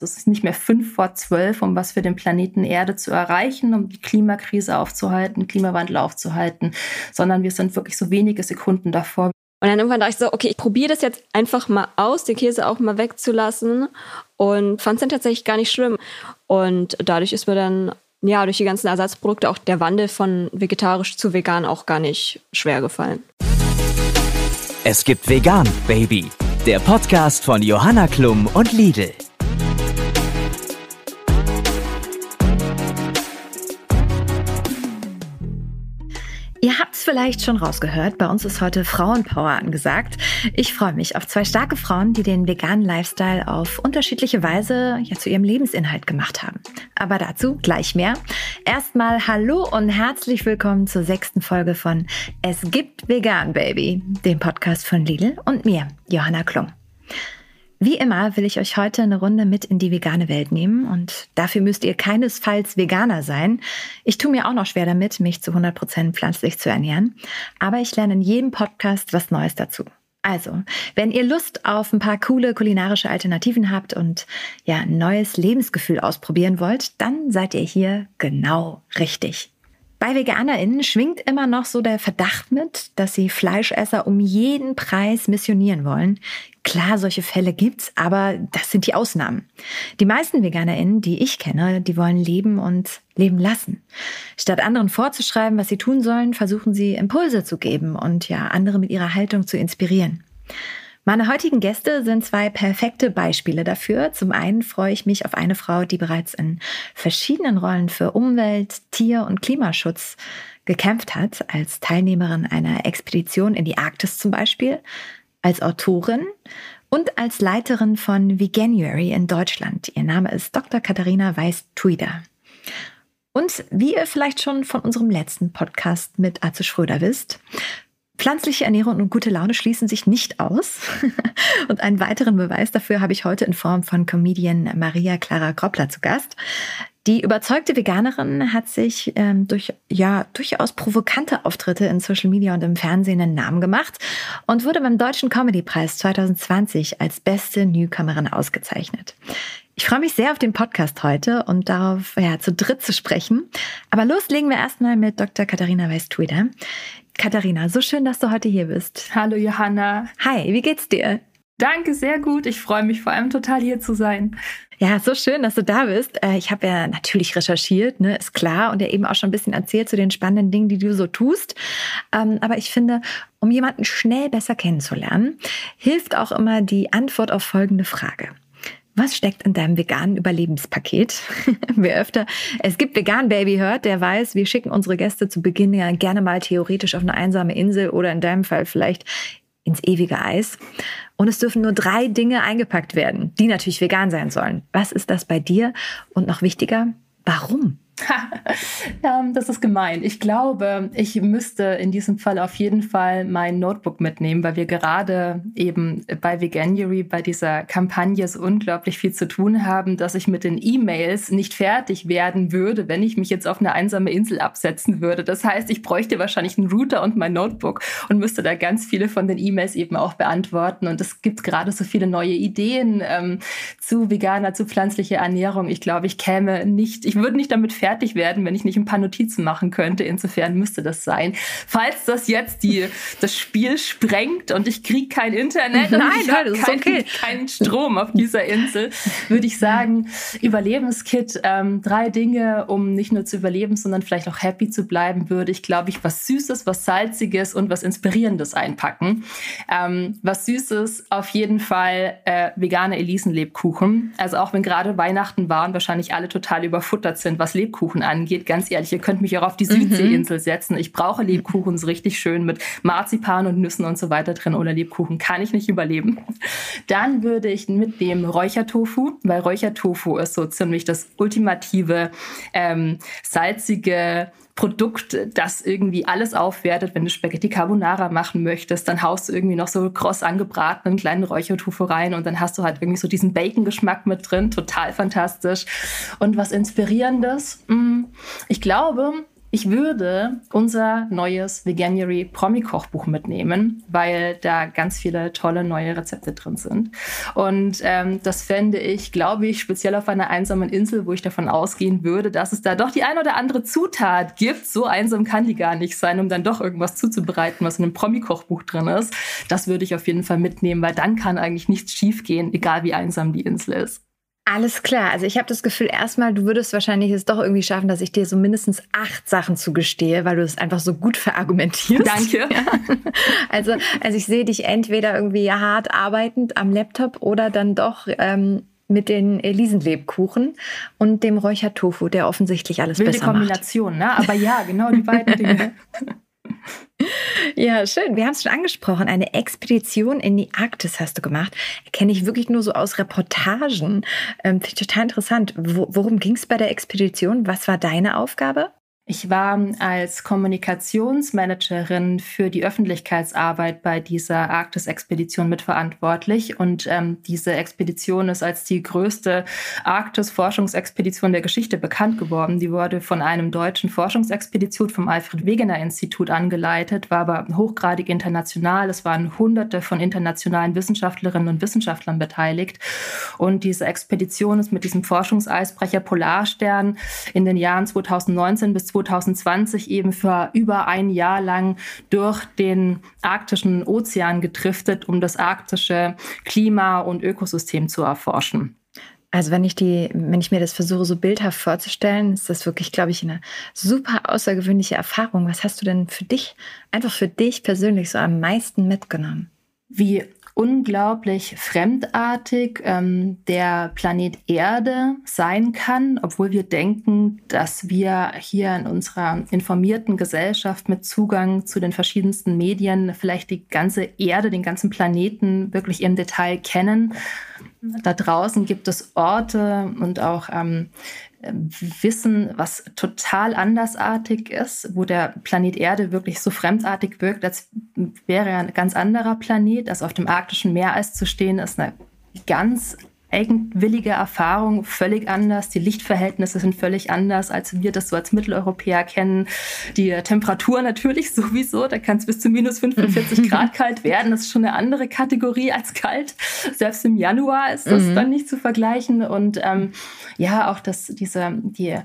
Es ist nicht mehr fünf vor zwölf, um was für den Planeten Erde zu erreichen, um die Klimakrise aufzuhalten, Klimawandel aufzuhalten, sondern wir sind wirklich so wenige Sekunden davor. Und dann irgendwann dachte ich so, okay, ich probiere das jetzt einfach mal aus, den Käse auch mal wegzulassen und fand es dann tatsächlich gar nicht schlimm. Und dadurch ist mir dann, ja, durch die ganzen Ersatzprodukte auch der Wandel von vegetarisch zu vegan auch gar nicht schwer gefallen. Es gibt Vegan, Baby. Der Podcast von Johanna Klum und Lidl. Vielleicht schon rausgehört, bei uns ist heute Frauenpower angesagt. Ich freue mich auf zwei starke Frauen, die den veganen Lifestyle auf unterschiedliche Weise ja zu ihrem Lebensinhalt gemacht haben. Aber dazu gleich mehr. Erstmal hallo und herzlich willkommen zur sechsten Folge von Es gibt Vegan Baby, dem Podcast von Lidl und mir, Johanna Klum. Wie immer will ich euch heute eine Runde mit in die vegane Welt nehmen und dafür müsst ihr keinesfalls Veganer sein. Ich tue mir auch noch schwer damit, mich zu 100 Prozent pflanzlich zu ernähren, aber ich lerne in jedem Podcast was Neues dazu. Also, wenn ihr Lust auf ein paar coole kulinarische Alternativen habt und ja, ein neues Lebensgefühl ausprobieren wollt, dann seid ihr hier genau richtig. Bei VeganerInnen schwingt immer noch so der Verdacht mit, dass sie Fleischesser um jeden Preis missionieren wollen. Klar, solche Fälle gibt's, aber das sind die Ausnahmen. Die meisten VeganerInnen, die ich kenne, die wollen leben und leben lassen. Statt anderen vorzuschreiben, was sie tun sollen, versuchen sie Impulse zu geben und ja, andere mit ihrer Haltung zu inspirieren. Meine heutigen Gäste sind zwei perfekte Beispiele dafür. Zum einen freue ich mich auf eine Frau, die bereits in verschiedenen Rollen für Umwelt, Tier- und Klimaschutz gekämpft hat, als Teilnehmerin einer Expedition in die Arktis zum Beispiel, als Autorin und als Leiterin von Veganuary in Deutschland. Ihr Name ist Dr. Katharina Weiß-Tuida. Und wie ihr vielleicht schon von unserem letzten Podcast mit Atze Schröder wisst, Pflanzliche Ernährung und gute Laune schließen sich nicht aus. Und einen weiteren Beweis dafür habe ich heute in Form von Comedian Maria Clara Groppler zu Gast. Die überzeugte Veganerin hat sich ähm, durch ja durchaus provokante Auftritte in Social Media und im Fernsehen einen Namen gemacht und wurde beim Deutschen Comedypreis 2020 als beste Newcomerin ausgezeichnet. Ich freue mich sehr auf den Podcast heute und darauf, ja, zu dritt zu sprechen. Aber loslegen wir erstmal mit Dr. Katharina Weiß-Twitter. Katharina, so schön, dass du heute hier bist. Hallo Johanna. Hi, wie geht's dir? Danke, sehr gut. Ich freue mich vor allem total hier zu sein. Ja, so schön, dass du da bist. Äh, ich habe ja natürlich recherchiert, ne, ist klar, und ja eben auch schon ein bisschen erzählt zu den spannenden Dingen, die du so tust. Ähm, aber ich finde, um jemanden schnell besser kennenzulernen, hilft auch immer die Antwort auf folgende Frage. Was steckt in deinem veganen Überlebenspaket? Wer öfter es gibt Vegan Baby hört, der weiß, wir schicken unsere Gäste zu Beginn ja gerne mal theoretisch auf eine einsame Insel oder in deinem Fall vielleicht ins ewige Eis. Und es dürfen nur drei Dinge eingepackt werden, die natürlich vegan sein sollen. Was ist das bei dir? Und noch wichtiger, warum? Ähm, das ist gemein. Ich glaube, ich müsste in diesem Fall auf jeden Fall mein Notebook mitnehmen, weil wir gerade eben bei Veganuary, bei dieser Kampagne so unglaublich viel zu tun haben, dass ich mit den E-Mails nicht fertig werden würde, wenn ich mich jetzt auf eine einsame Insel absetzen würde. Das heißt, ich bräuchte wahrscheinlich einen Router und mein Notebook und müsste da ganz viele von den E-Mails eben auch beantworten. Und es gibt gerade so viele neue Ideen ähm, zu veganer, zu pflanzlicher Ernährung. Ich glaube, ich käme nicht, ich würde nicht damit fertig fertig werden, wenn ich nicht ein paar Notizen machen könnte. Insofern müsste das sein. Falls das jetzt die, das Spiel sprengt und ich kriege kein Internet Nein, und ich habe keinen okay. kein Strom auf dieser Insel, würde ich sagen, Überlebenskit, ähm, drei Dinge, um nicht nur zu überleben, sondern vielleicht auch happy zu bleiben, würde ich, glaube ich, was Süßes, was Salziges und was Inspirierendes einpacken. Ähm, was Süßes, auf jeden Fall äh, vegane Elisenlebkuchen. Also auch wenn gerade Weihnachten war und wahrscheinlich alle total überfuttert sind, was Lebkuchen Lebkuchen angeht. Ganz ehrlich, ihr könnt mich auch auf die Südseeinsel setzen. Ich brauche Lebkuchen so richtig schön mit Marzipan und Nüssen und so weiter drin. Ohne Lebkuchen kann ich nicht überleben. Dann würde ich mitnehmen Räuchertofu, weil Räuchertofu ist so ziemlich das ultimative, ähm, salzige, Produkt, das irgendwie alles aufwertet. Wenn du Spaghetti Carbonara machen möchtest, dann haust du irgendwie noch so kross angebratenen kleinen Räuchertofu rein und dann hast du halt irgendwie so diesen Bacon-Geschmack mit drin. Total fantastisch. Und was Inspirierendes. Mm, ich glaube, Ich würde unser neues Veganuary Promi-Kochbuch mitnehmen, weil da ganz viele tolle neue Rezepte drin sind. Und ähm, das fände ich, glaube ich, speziell auf einer einsamen Insel, wo ich davon ausgehen würde, dass es da doch die ein oder andere Zutat gibt. So einsam kann die gar nicht sein, um dann doch irgendwas zuzubereiten, was in einem Promi-Kochbuch drin ist. Das würde ich auf jeden Fall mitnehmen, weil dann kann eigentlich nichts schiefgehen, egal wie einsam die Insel ist. Alles klar. Also ich habe das Gefühl, erstmal, du würdest wahrscheinlich es doch irgendwie schaffen, dass ich dir so mindestens acht Sachen zugestehe, weil du es einfach so gut verargumentierst. Danke. Ja. Also, also ich sehe dich entweder irgendwie hart arbeitend am Laptop oder dann doch ähm, mit den Elisenlebkuchen und dem Räuchertofu, der offensichtlich alles Wilde besser Kombination, ne? Aber ja, genau die beiden Dinge. Ja, schön. Wir haben es schon angesprochen. Eine Expedition in die Arktis hast du gemacht. Kenne ich wirklich nur so aus Reportagen. Ähm, Finde ich total interessant. Wo, worum ging es bei der Expedition? Was war deine Aufgabe? Ich war als Kommunikationsmanagerin für die Öffentlichkeitsarbeit bei dieser Arktis-Expedition mitverantwortlich. Und ähm, diese Expedition ist als die größte Arktis-Forschungsexpedition der Geschichte bekannt geworden. Die wurde von einem deutschen Forschungsexpedition vom Alfred Wegener Institut angeleitet, war aber hochgradig international. Es waren Hunderte von internationalen Wissenschaftlerinnen und Wissenschaftlern beteiligt. Und diese Expedition ist mit diesem Forschungseisbrecher Polarstern in den Jahren 2019 bis 2020 eben für über ein Jahr lang durch den arktischen Ozean gedriftet, um das arktische Klima und Ökosystem zu erforschen. Also wenn ich die, wenn ich mir das versuche, so bildhaft vorzustellen, ist das wirklich, glaube ich, eine super außergewöhnliche Erfahrung. Was hast du denn für dich, einfach für dich persönlich so am meisten mitgenommen? Wie unglaublich fremdartig ähm, der Planet Erde sein kann, obwohl wir denken, dass wir hier in unserer informierten Gesellschaft mit Zugang zu den verschiedensten Medien vielleicht die ganze Erde, den ganzen Planeten wirklich im Detail kennen. Da draußen gibt es Orte und auch ähm, Wissen, was total andersartig ist, wo der Planet Erde wirklich so fremdartig wirkt, als wäre er ein ganz anderer Planet. Also auf dem arktischen Meereis zu stehen, ist eine ganz eigenwillige Erfahrung völlig anders. Die Lichtverhältnisse sind völlig anders, als wir das so als Mitteleuropäer kennen. Die Temperatur natürlich sowieso, da kann es bis zu minus 45 Grad kalt werden. Das ist schon eine andere Kategorie als kalt. Selbst im Januar ist das mhm. dann nicht zu vergleichen. Und ähm, ja, auch das, diese, die,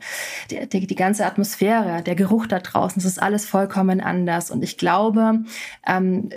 die, die, die ganze Atmosphäre, der Geruch da draußen, das ist alles vollkommen anders. Und ich glaube, ähm,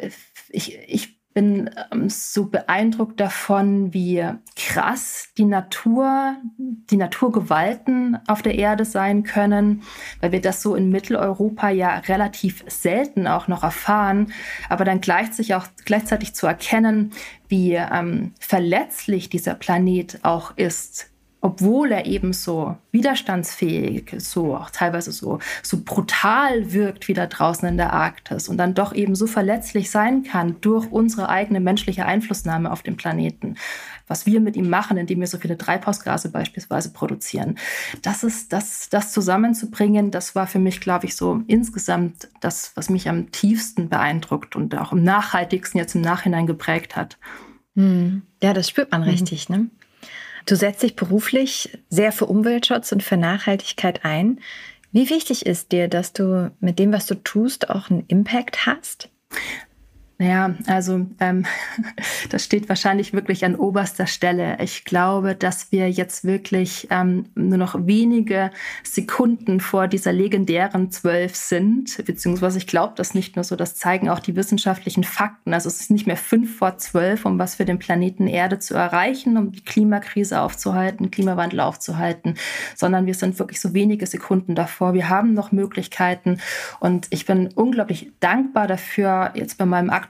ich, ich bin ähm, so beeindruckt davon, wie krass die Natur, die Naturgewalten auf der Erde sein können, weil wir das so in Mitteleuropa ja relativ selten auch noch erfahren, aber dann gleichzeitig auch gleichzeitig zu erkennen, wie ähm, verletzlich dieser Planet auch ist obwohl er eben so widerstandsfähig, so auch teilweise so, so brutal wirkt wie da draußen in der Arktis und dann doch eben so verletzlich sein kann durch unsere eigene menschliche Einflussnahme auf den Planeten, was wir mit ihm machen, indem wir so viele Treibhausgase beispielsweise produzieren. Das ist, das, das zusammenzubringen, das war für mich, glaube ich, so insgesamt das, was mich am tiefsten beeindruckt und auch am nachhaltigsten jetzt im Nachhinein geprägt hat. Hm. Ja, das spürt man richtig, mhm. ne? Du setzt dich beruflich sehr für Umweltschutz und für Nachhaltigkeit ein. Wie wichtig ist dir, dass du mit dem, was du tust, auch einen Impact hast? Naja, also ähm, das steht wahrscheinlich wirklich an oberster Stelle. Ich glaube, dass wir jetzt wirklich ähm, nur noch wenige Sekunden vor dieser legendären zwölf sind, beziehungsweise ich glaube das nicht nur so, das zeigen auch die wissenschaftlichen Fakten. Also es ist nicht mehr fünf vor zwölf, um was für den Planeten Erde zu erreichen, um die Klimakrise aufzuhalten, Klimawandel aufzuhalten, sondern wir sind wirklich so wenige Sekunden davor. Wir haben noch Möglichkeiten und ich bin unglaublich dankbar dafür, jetzt bei meinem aktuellen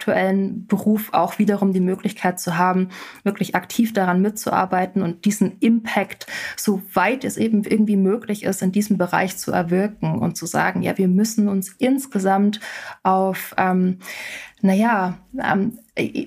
Beruf auch wiederum die Möglichkeit zu haben, wirklich aktiv daran mitzuarbeiten und diesen Impact, so weit es eben irgendwie möglich ist, in diesem Bereich zu erwirken und zu sagen, ja, wir müssen uns insgesamt auf, ähm, naja, ähm,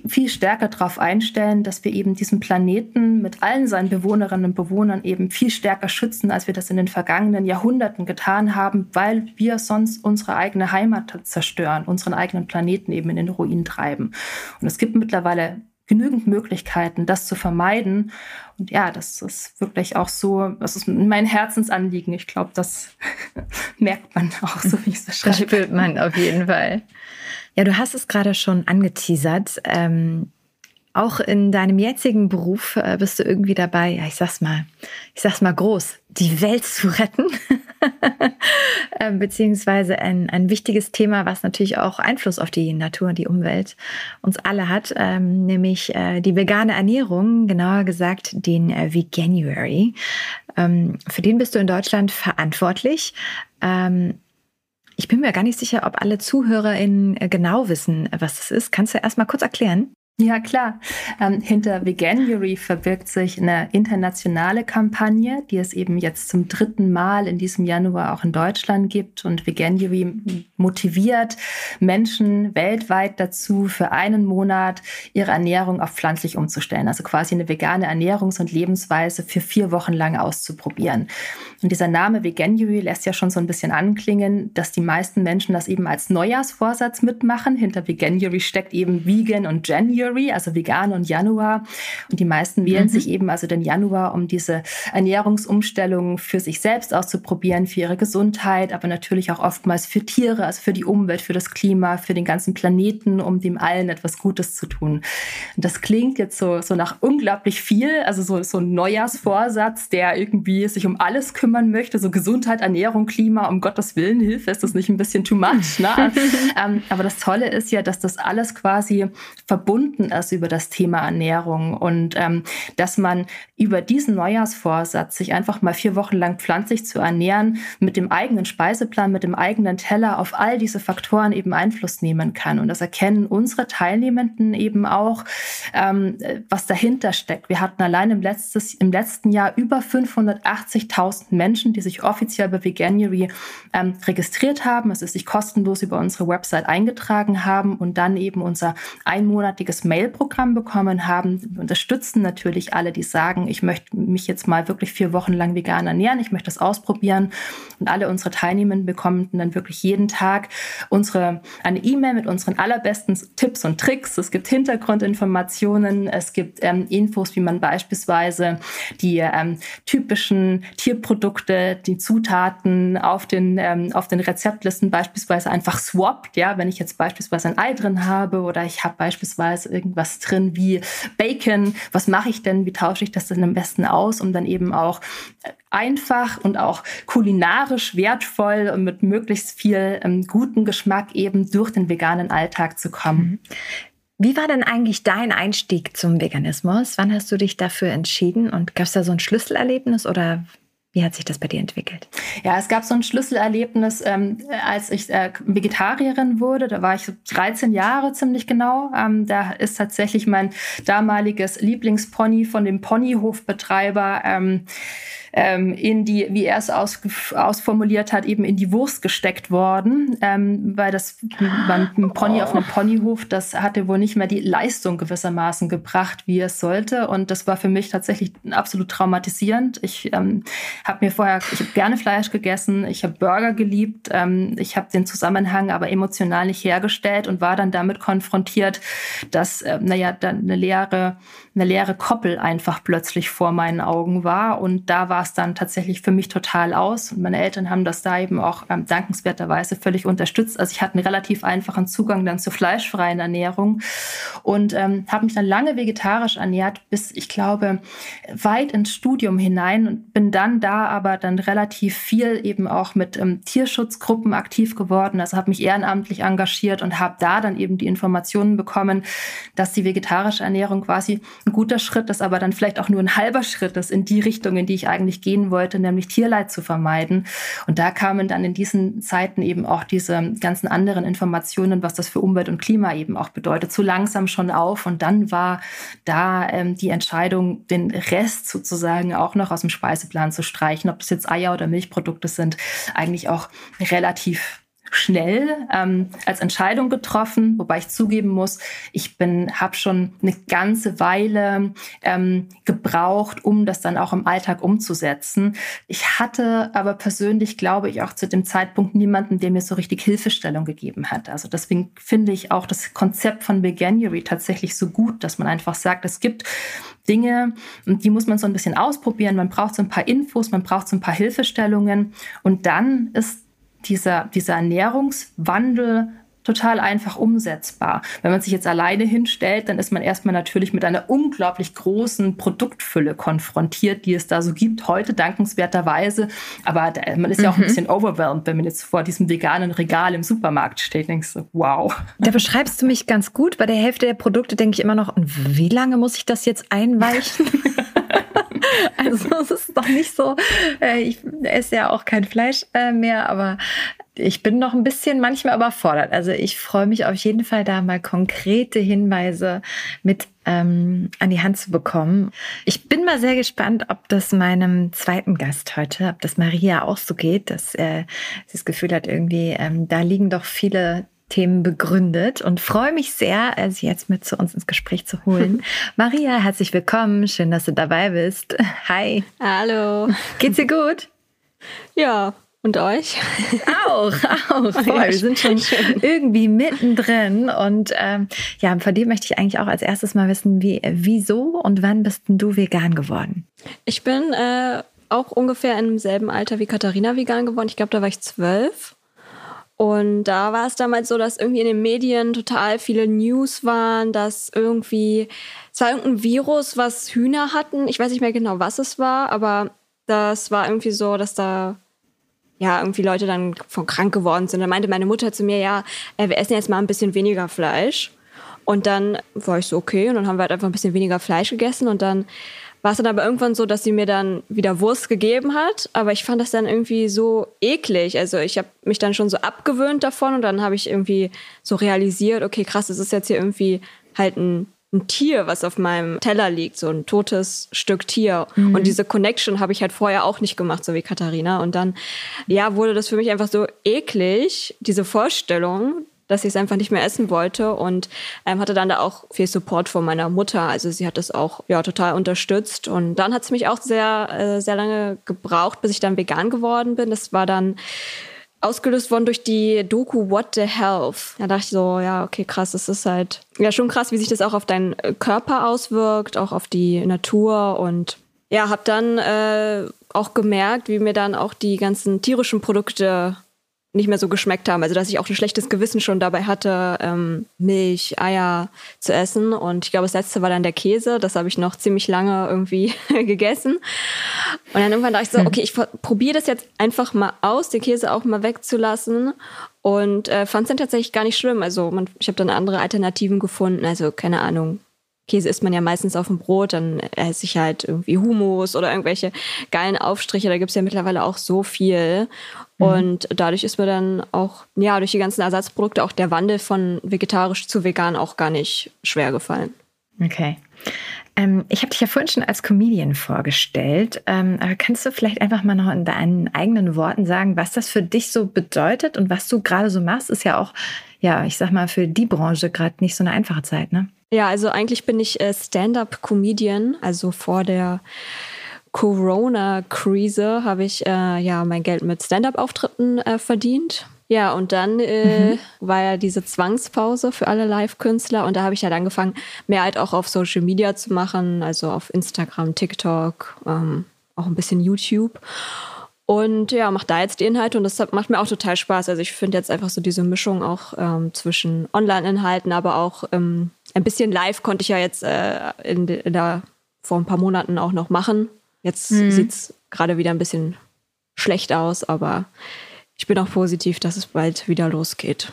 viel stärker darauf einstellen, dass wir eben diesen Planeten mit allen seinen Bewohnerinnen und Bewohnern eben viel stärker schützen, als wir das in den vergangenen Jahrhunderten getan haben, weil wir sonst unsere eigene Heimat zerstören, unseren eigenen Planeten eben in den Ruin treiben. Und es gibt mittlerweile genügend Möglichkeiten, das zu vermeiden. Und ja, das ist wirklich auch so, das ist mein Herzensanliegen. Ich glaube, das merkt man auch, so wie ich es beschreibe. Das spürt man auf jeden Fall. Ja, du hast es gerade schon angeteasert. Ähm, auch in deinem jetzigen Beruf äh, bist du irgendwie dabei, ja, ich sag's mal, ich sag's mal groß, die Welt zu retten. äh, beziehungsweise ein, ein wichtiges Thema, was natürlich auch Einfluss auf die Natur und die Umwelt uns alle hat, ähm, nämlich äh, die vegane Ernährung, genauer gesagt den äh, Veganuary. Ähm, für den bist du in Deutschland verantwortlich. Ähm, ich bin mir gar nicht sicher, ob alle ZuhörerInnen äh, genau wissen, was das ist. Kannst du erst mal kurz erklären? Ja, klar. Ähm, hinter Veganuary verbirgt sich eine internationale Kampagne, die es eben jetzt zum dritten Mal in diesem Januar auch in Deutschland gibt. Und Veganuary motiviert Menschen weltweit dazu, für einen Monat ihre Ernährung auf pflanzlich umzustellen. Also quasi eine vegane Ernährungs- und Lebensweise für vier Wochen lang auszuprobieren. Und dieser Name Veganuary lässt ja schon so ein bisschen anklingen, dass die meisten Menschen das eben als Neujahrsvorsatz mitmachen. Hinter Veganuary steckt eben Vegan und January. January, also vegan und Januar. Und die meisten wählen mhm. sich eben also den Januar, um diese Ernährungsumstellung für sich selbst auszuprobieren, für ihre Gesundheit, aber natürlich auch oftmals für Tiere, also für die Umwelt, für das Klima, für den ganzen Planeten, um dem allen etwas Gutes zu tun. Und das klingt jetzt so, so nach unglaublich viel, also so, so ein Neujahrsvorsatz, der irgendwie sich um alles kümmern möchte, so Gesundheit, Ernährung, Klima, um Gottes Willen, Hilfe, ist das nicht ein bisschen too much? Ne? ähm, aber das Tolle ist ja, dass das alles quasi verbunden verbunden ist über das Thema Ernährung. Und ähm, dass man über diesen Neujahrsvorsatz, sich einfach mal vier Wochen lang pflanzlich zu ernähren, mit dem eigenen Speiseplan, mit dem eigenen Teller auf all diese Faktoren eben Einfluss nehmen kann. Und das erkennen unsere Teilnehmenden eben auch, ähm, was dahinter steckt. Wir hatten allein im, letztes, im letzten Jahr über 580.000 Menschen, die sich offiziell bei Veganuary ähm, registriert haben, also sich kostenlos über unsere Website eingetragen haben und dann eben unser einmonatiges Mailprogramm bekommen haben. Wir unterstützen natürlich alle, die sagen, ich möchte mich jetzt mal wirklich vier Wochen lang vegan ernähren, ich möchte das ausprobieren. Und alle unsere Teilnehmer bekommen dann wirklich jeden Tag unsere, eine E-Mail mit unseren allerbesten Tipps und Tricks. Es gibt Hintergrundinformationen, es gibt ähm, Infos, wie man beispielsweise die ähm, typischen Tierprodukte, die Zutaten auf den, ähm, auf den Rezeptlisten beispielsweise einfach swappt. Ja, wenn ich jetzt beispielsweise ein Ei drin habe oder ich habe beispielsweise irgendwas drin wie Bacon. Was mache ich denn? Wie tausche ich das denn am besten aus, um dann eben auch einfach und auch kulinarisch wertvoll und mit möglichst viel ähm, guten Geschmack eben durch den veganen Alltag zu kommen. Mhm. Wie war denn eigentlich dein Einstieg zum Veganismus? Wann hast du dich dafür entschieden und gab es da so ein Schlüsselerlebnis oder wie hat sich das bei dir entwickelt? Ja, es gab so ein Schlüsselerlebnis, ähm, als ich äh, Vegetarierin wurde. Da war ich 13 Jahre ziemlich genau. Ähm, da ist tatsächlich mein damaliges Lieblingspony von dem Ponyhofbetreiber ähm, ähm, in die, wie er es aus, ausformuliert hat, eben in die Wurst gesteckt worden, ähm, weil das beim Pony auf einem Ponyhof, das hatte wohl nicht mehr die Leistung gewissermaßen gebracht, wie es sollte. Und das war für mich tatsächlich absolut traumatisierend. Ich ähm, habe mir vorher, ich habe gerne Fleisch gegessen, ich habe Burger geliebt, ähm, ich habe den Zusammenhang aber emotional nicht hergestellt und war dann damit konfrontiert, dass, äh, naja, dann eine leere, eine leere Koppel einfach plötzlich vor meinen Augen war. Und da war war es dann tatsächlich für mich total aus. Und meine Eltern haben das da eben auch ähm, dankenswerterweise völlig unterstützt. Also ich hatte einen relativ einfachen Zugang dann zur fleischfreien Ernährung und ähm, habe mich dann lange vegetarisch ernährt, bis ich glaube weit ins Studium hinein und bin dann da aber dann relativ viel eben auch mit ähm, Tierschutzgruppen aktiv geworden. Also habe mich ehrenamtlich engagiert und habe da dann eben die Informationen bekommen, dass die vegetarische Ernährung quasi ein guter Schritt ist, aber dann vielleicht auch nur ein halber Schritt ist in die Richtung, in die ich eigentlich eigentlich gehen wollte, nämlich Tierleid zu vermeiden. Und da kamen dann in diesen Zeiten eben auch diese ganzen anderen Informationen, was das für Umwelt und Klima eben auch bedeutet, so langsam schon auf. Und dann war da ähm, die Entscheidung, den Rest sozusagen auch noch aus dem Speiseplan zu streichen, ob das jetzt Eier oder Milchprodukte sind, eigentlich auch relativ schnell ähm, als Entscheidung getroffen, wobei ich zugeben muss, ich bin habe schon eine ganze Weile ähm, gebraucht, um das dann auch im Alltag umzusetzen. Ich hatte aber persönlich, glaube ich, auch zu dem Zeitpunkt niemanden, der mir so richtig Hilfestellung gegeben hat. Also deswegen finde ich auch das Konzept von Veganuary tatsächlich so gut, dass man einfach sagt, es gibt Dinge, die muss man so ein bisschen ausprobieren. Man braucht so ein paar Infos, man braucht so ein paar Hilfestellungen und dann ist dieser, dieser Ernährungswandel total einfach umsetzbar. Wenn man sich jetzt alleine hinstellt, dann ist man erstmal natürlich mit einer unglaublich großen Produktfülle konfrontiert, die es da so gibt, heute dankenswerterweise. Aber man ist ja auch ein mhm. bisschen overwhelmed, wenn man jetzt vor diesem veganen Regal im Supermarkt steht. Denkst du, wow. Da beschreibst du mich ganz gut. Bei der Hälfte der Produkte denke ich immer noch, und wie lange muss ich das jetzt einweichen? also es ist doch nicht so, äh, ich esse ja auch kein Fleisch äh, mehr, aber ich bin noch ein bisschen manchmal überfordert. Also ich freue mich auf jeden Fall da mal konkrete Hinweise mit ähm, an die Hand zu bekommen. Ich bin mal sehr gespannt, ob das meinem zweiten Gast heute, ob das Maria auch so geht, dass äh, sie das Gefühl hat, irgendwie, ähm, da liegen doch viele Themen begründet und freue mich sehr, äh, Sie jetzt mit zu uns ins Gespräch zu holen. Maria, herzlich willkommen. Schön, dass du dabei bist. Hi. Hallo. Geht's dir gut? Ja, und euch? Auch, auch. Voll. Wir sind schon irgendwie mittendrin. Und ähm, ja, von dir möchte ich eigentlich auch als erstes mal wissen, wie, wieso und wann bist denn du vegan geworden? Ich bin äh, auch ungefähr im selben Alter wie Katharina vegan geworden. Ich glaube, da war ich zwölf. Und da war es damals so, dass irgendwie in den Medien total viele News waren, dass irgendwie, es war irgendein Virus, was Hühner hatten. Ich weiß nicht mehr genau, was es war, aber das war irgendwie so, dass da ja, irgendwie Leute dann von krank geworden sind. Da meinte meine Mutter zu mir, ja, äh, wir essen jetzt mal ein bisschen weniger Fleisch. Und dann war ich so, okay. Und dann haben wir halt einfach ein bisschen weniger Fleisch gegessen. Und dann war es dann aber irgendwann so, dass sie mir dann wieder Wurst gegeben hat. Aber ich fand das dann irgendwie so eklig. Also ich habe mich dann schon so abgewöhnt davon. Und dann habe ich irgendwie so realisiert, okay, krass, das ist jetzt hier irgendwie halt ein ein Tier, was auf meinem Teller liegt, so ein totes Stück Tier. Mhm. Und diese Connection habe ich halt vorher auch nicht gemacht, so wie Katharina. Und dann, ja, wurde das für mich einfach so eklig, diese Vorstellung, dass ich es einfach nicht mehr essen wollte und ähm, hatte dann da auch viel Support von meiner Mutter. Also sie hat das auch ja total unterstützt und dann hat es mich auch sehr äh, sehr lange gebraucht, bis ich dann vegan geworden bin. Das war dann ausgelöst worden durch die Doku What the Health. Da dachte ich so, ja, okay, krass, das ist halt ja schon krass, wie sich das auch auf deinen äh, Körper auswirkt, auch auf die Natur und ja, habe dann äh, auch gemerkt, wie mir dann auch die ganzen tierischen Produkte nicht mehr so geschmeckt haben. Also dass ich auch ein schlechtes Gewissen schon dabei hatte, ähm, Milch, Eier zu essen. Und ich glaube, das letzte war dann der Käse. Das habe ich noch ziemlich lange irgendwie gegessen. Und dann irgendwann dachte ich so, hm. okay, ich probiere das jetzt einfach mal aus, den Käse auch mal wegzulassen. Und äh, fand es dann tatsächlich gar nicht schlimm. Also man, ich habe dann andere Alternativen gefunden. Also keine Ahnung, Käse isst man ja meistens auf dem Brot, dann esse ich halt irgendwie Hummus oder irgendwelche geilen Aufstriche. Da gibt es ja mittlerweile auch so viel. Mhm. Und dadurch ist mir dann auch, ja, durch die ganzen Ersatzprodukte auch der Wandel von vegetarisch zu vegan auch gar nicht schwer gefallen. Okay. Ähm, ich habe dich ja vorhin schon als Comedian vorgestellt. Ähm, aber kannst du vielleicht einfach mal noch in deinen eigenen Worten sagen, was das für dich so bedeutet und was du gerade so machst? Ist ja auch, ja, ich sag mal, für die Branche gerade nicht so eine einfache Zeit, ne? Ja, also eigentlich bin ich äh, Stand-up-Comedian. Also vor der Corona-Krise habe ich äh, ja mein Geld mit Stand-up-Auftritten äh, verdient. Ja, und dann äh, mhm. war ja diese Zwangspause für alle Live-Künstler und da habe ich halt angefangen, mehr halt auch auf Social Media zu machen, also auf Instagram, TikTok, ähm, auch ein bisschen YouTube. Und ja, mache da jetzt die Inhalte und das macht mir auch total Spaß. Also ich finde jetzt einfach so diese Mischung auch ähm, zwischen Online-Inhalten, aber auch ähm, ein bisschen live konnte ich ja jetzt äh, in, in der, vor ein paar Monaten auch noch machen. Jetzt mhm. sieht es gerade wieder ein bisschen schlecht aus, aber ich bin auch positiv, dass es bald wieder losgeht.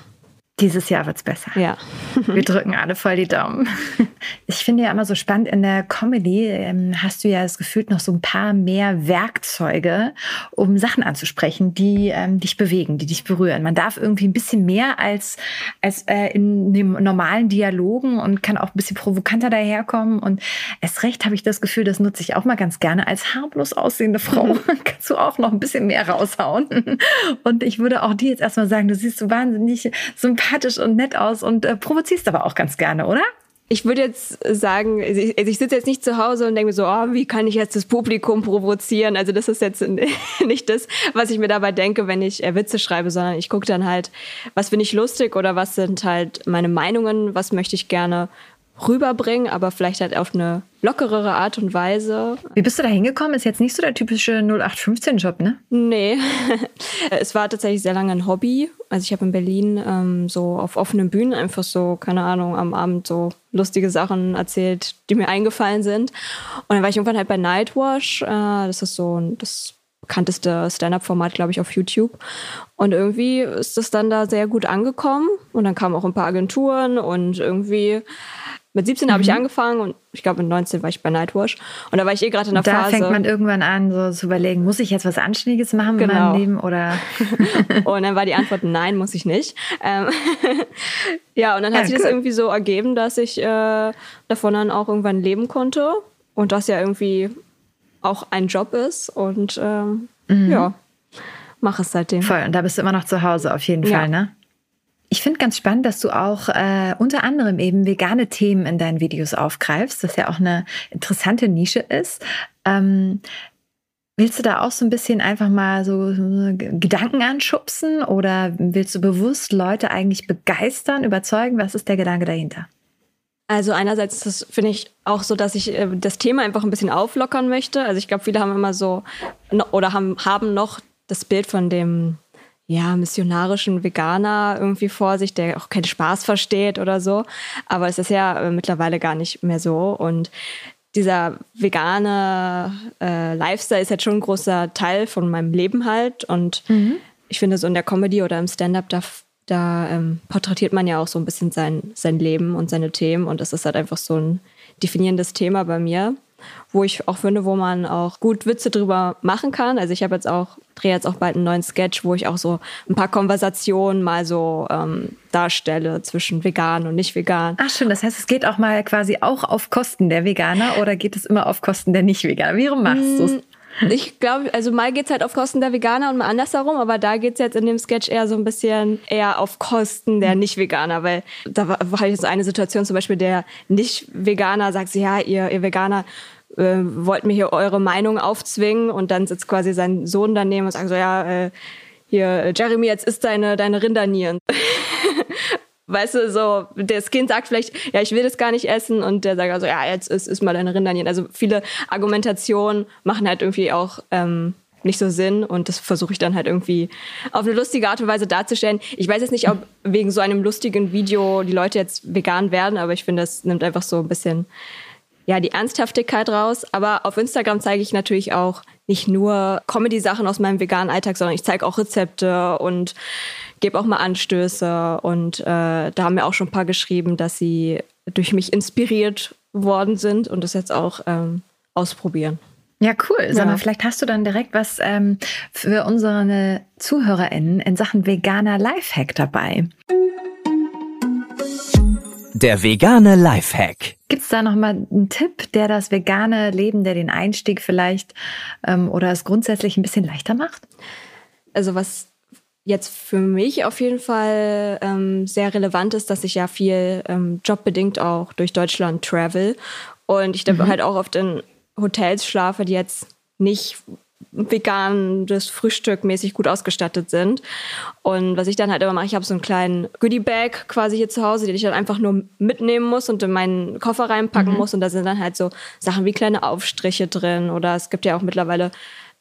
Dieses Jahr wird's besser. Ja. Wir drücken alle voll die Daumen. Ich finde ja immer so spannend, in der Comedy ähm, hast du ja das Gefühl noch so ein paar mehr Werkzeuge, um Sachen anzusprechen, die ähm, dich bewegen, die dich berühren. Man darf irgendwie ein bisschen mehr als, als äh, in dem normalen Dialogen und kann auch ein bisschen provokanter daherkommen. Und erst recht habe ich das Gefühl, das nutze ich auch mal ganz gerne als harmlos aussehende Frau. Kannst du auch noch ein bisschen mehr raushauen. Und ich würde auch dir jetzt erstmal sagen, du siehst so wahnsinnig sympathisch und nett aus und äh, provozierst aber auch ganz gerne, oder? Ich würde jetzt sagen, also ich, also ich sitze jetzt nicht zu Hause und denke mir so, oh, wie kann ich jetzt das Publikum provozieren? Also das ist jetzt nicht das, was ich mir dabei denke, wenn ich äh, Witze schreibe, sondern ich gucke dann halt, was finde ich lustig oder was sind halt meine Meinungen, was möchte ich gerne rüberbringen, aber vielleicht halt auf eine lockerere Art und Weise. Wie bist du da hingekommen? Ist jetzt nicht so der typische 0815-Job, ne? Nee. es war tatsächlich sehr lange ein Hobby. Also ich habe in Berlin ähm, so auf offenen Bühnen einfach so, keine Ahnung, am Abend so lustige Sachen erzählt, die mir eingefallen sind. Und dann war ich irgendwann halt bei Nightwash. Äh, das ist so das bekannteste Stand-up-Format, glaube ich, auf YouTube. Und irgendwie ist das dann da sehr gut angekommen. Und dann kamen auch ein paar Agenturen und irgendwie mit 17 mhm. habe ich angefangen und ich glaube mit 19 war ich bei Nightwash. Und da war ich eh gerade in der da Phase. Da fängt man irgendwann an, so zu überlegen, muss ich jetzt was Anständiges machen genau. in meinem Leben oder? und dann war die Antwort, nein, muss ich nicht. Ähm ja, und dann hat ja, sich cool. das irgendwie so ergeben, dass ich äh, davon dann auch irgendwann leben konnte und das ja irgendwie auch ein Job ist und ähm, mhm. ja, mache es seitdem. Voll, und da bist du immer noch zu Hause auf jeden ja. Fall, ne? Ich finde ganz spannend, dass du auch äh, unter anderem eben vegane Themen in deinen Videos aufgreifst, das ja auch eine interessante Nische ist. Ähm, willst du da auch so ein bisschen einfach mal so Gedanken anschubsen oder willst du bewusst Leute eigentlich begeistern, überzeugen? Was ist der Gedanke dahinter? Also einerseits das finde ich auch so, dass ich äh, das Thema einfach ein bisschen auflockern möchte. Also ich glaube, viele haben immer so oder haben, haben noch das Bild von dem ja, missionarischen Veganer irgendwie vor sich, der auch keinen Spaß versteht oder so. Aber es ist ja äh, mittlerweile gar nicht mehr so. Und dieser vegane äh, Lifestyle ist jetzt schon ein großer Teil von meinem Leben halt. Und mhm. ich finde, so in der Comedy oder im Stand-up, da, da ähm, porträtiert man ja auch so ein bisschen sein, sein Leben und seine Themen. Und das ist halt einfach so ein definierendes Thema bei mir wo ich auch finde, wo man auch gut Witze drüber machen kann. Also ich habe jetzt auch, drehe jetzt auch bald einen neuen Sketch, wo ich auch so ein paar Konversationen mal so ähm, darstelle zwischen vegan und nicht vegan. Ach schön, das heißt, es geht auch mal quasi auch auf Kosten der Veganer oder geht es immer auf Kosten der Nicht-Veganer? Wie rum machst du es? Ich glaube, also mal geht's halt auf Kosten der Veganer und mal andersherum, aber da geht's jetzt in dem Sketch eher so ein bisschen eher auf Kosten der Nicht-Veganer, weil da war, war jetzt so eine Situation zum Beispiel, der Nicht-Veganer sagt, ja, ihr, ihr Veganer äh, wollt mir hier eure Meinung aufzwingen und dann sitzt quasi sein Sohn daneben und sagt so, ja, äh, hier, Jeremy, jetzt ist deine, deine Rindernieren. Weißt du, so, das Kind sagt vielleicht, ja, ich will das gar nicht essen und der sagt also, ja, jetzt ist, ist mal deine Rindernieren. Also viele Argumentationen machen halt irgendwie auch ähm, nicht so Sinn und das versuche ich dann halt irgendwie auf eine lustige Art und Weise darzustellen. Ich weiß jetzt nicht, ob wegen so einem lustigen Video die Leute jetzt vegan werden, aber ich finde, das nimmt einfach so ein bisschen ja, die Ernsthaftigkeit raus. Aber auf Instagram zeige ich natürlich auch nicht nur Comedy-Sachen aus meinem veganen Alltag, sondern ich zeige auch Rezepte und gebe auch mal Anstöße. Und äh, da haben mir auch schon ein paar geschrieben, dass sie durch mich inspiriert worden sind und das jetzt auch ähm, ausprobieren. Ja, cool. Sag mal, vielleicht hast du dann direkt was ähm, für unsere ZuhörerInnen in Sachen veganer Lifehack dabei. Der vegane Lifehack. Gibt es da nochmal einen Tipp, der das vegane Leben, der den Einstieg vielleicht ähm, oder es grundsätzlich ein bisschen leichter macht? Also was jetzt für mich auf jeden Fall ähm, sehr relevant ist, dass ich ja viel ähm, jobbedingt auch durch Deutschland travel und ich dann mhm. halt auch oft in Hotels schlafe, die jetzt nicht veganes Frühstück mäßig gut ausgestattet sind. Und was ich dann halt immer mache, ich habe so einen kleinen Goodie-Bag quasi hier zu Hause, den ich dann einfach nur mitnehmen muss und in meinen Koffer reinpacken mhm. muss. Und da sind dann halt so Sachen wie kleine Aufstriche drin oder es gibt ja auch mittlerweile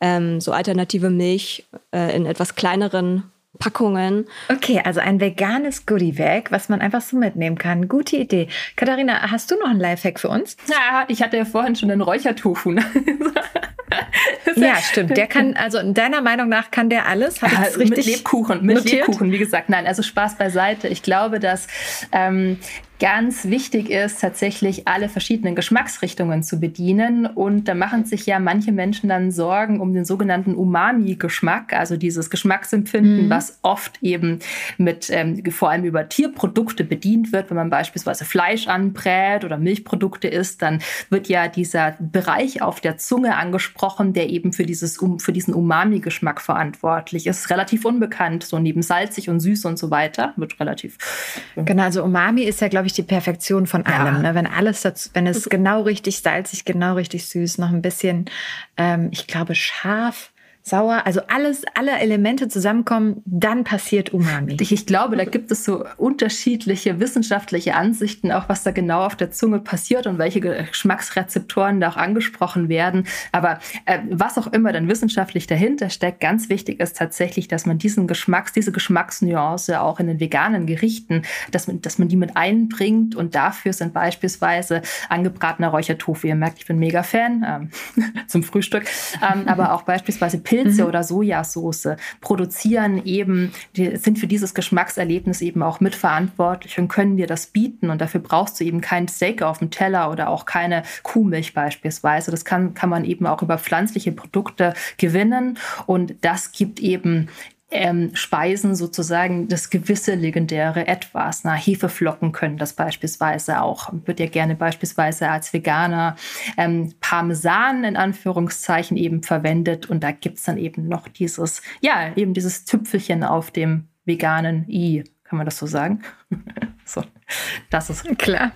ähm, so alternative Milch äh, in etwas kleineren Packungen. Okay, also ein veganes Goodie-Bag, was man einfach so mitnehmen kann. Gute Idee. Katharina, hast du noch einen Lifehack für uns? Ja, ich hatte ja vorhin schon einen Räuchertofu. ja, stimmt. Der kann, also in deiner Meinung nach kann der alles? Hat ja, richtig mit Lebkuchen, mit notiert? Lebkuchen, wie gesagt. Nein, also Spaß beiseite. Ich glaube, dass ähm, ganz wichtig ist, tatsächlich alle verschiedenen Geschmacksrichtungen zu bedienen. Und da machen sich ja manche Menschen dann Sorgen um den sogenannten Umami-Geschmack, also dieses Geschmacksempfinden, mhm. was oft eben mit ähm, vor allem über Tierprodukte bedient wird. Wenn man beispielsweise Fleisch anbrät oder Milchprodukte isst, dann wird ja dieser Bereich auf der Zunge angesprochen, der eben für, dieses, für diesen Umami-Geschmack verantwortlich ist. Relativ unbekannt, so neben salzig und süß und so weiter, wird relativ. Genau, also Umami ist ja, glaube ich, die Perfektion von allem. Ja. Ne? Wenn alles, dazu, wenn es genau richtig salzig, genau richtig süß, noch ein bisschen, ähm, ich glaube, scharf sauer, also alles, alle Elemente zusammenkommen, dann passiert Umami. Ich, ich glaube, da gibt es so unterschiedliche wissenschaftliche Ansichten, auch was da genau auf der Zunge passiert und welche Geschmacksrezeptoren da auch angesprochen werden. Aber äh, was auch immer dann wissenschaftlich dahinter steckt, ganz wichtig ist tatsächlich, dass man diesen Geschmacks, diese Geschmacksnuance auch in den veganen Gerichten, dass man, dass man die mit einbringt und dafür sind beispielsweise angebratener Räuchertofu. Ihr merkt, ich bin mega Fan ähm, zum Frühstück, ähm, aber auch beispielsweise Pilze Pilze mhm. oder Sojasauce produzieren eben, die sind für dieses Geschmackserlebnis eben auch mitverantwortlich und können dir das bieten. Und dafür brauchst du eben kein Steak auf dem Teller oder auch keine Kuhmilch beispielsweise. Das kann, kann man eben auch über pflanzliche Produkte gewinnen. Und das gibt eben ähm, Speisen sozusagen das gewisse legendäre Etwas. Na, Hefeflocken können das beispielsweise auch. Wird ja gerne beispielsweise als Veganer ähm, Parmesan in Anführungszeichen eben verwendet. Und da gibt's dann eben noch dieses, ja, eben dieses Tüpfelchen auf dem veganen I. Kann man das so sagen? so, das ist klar.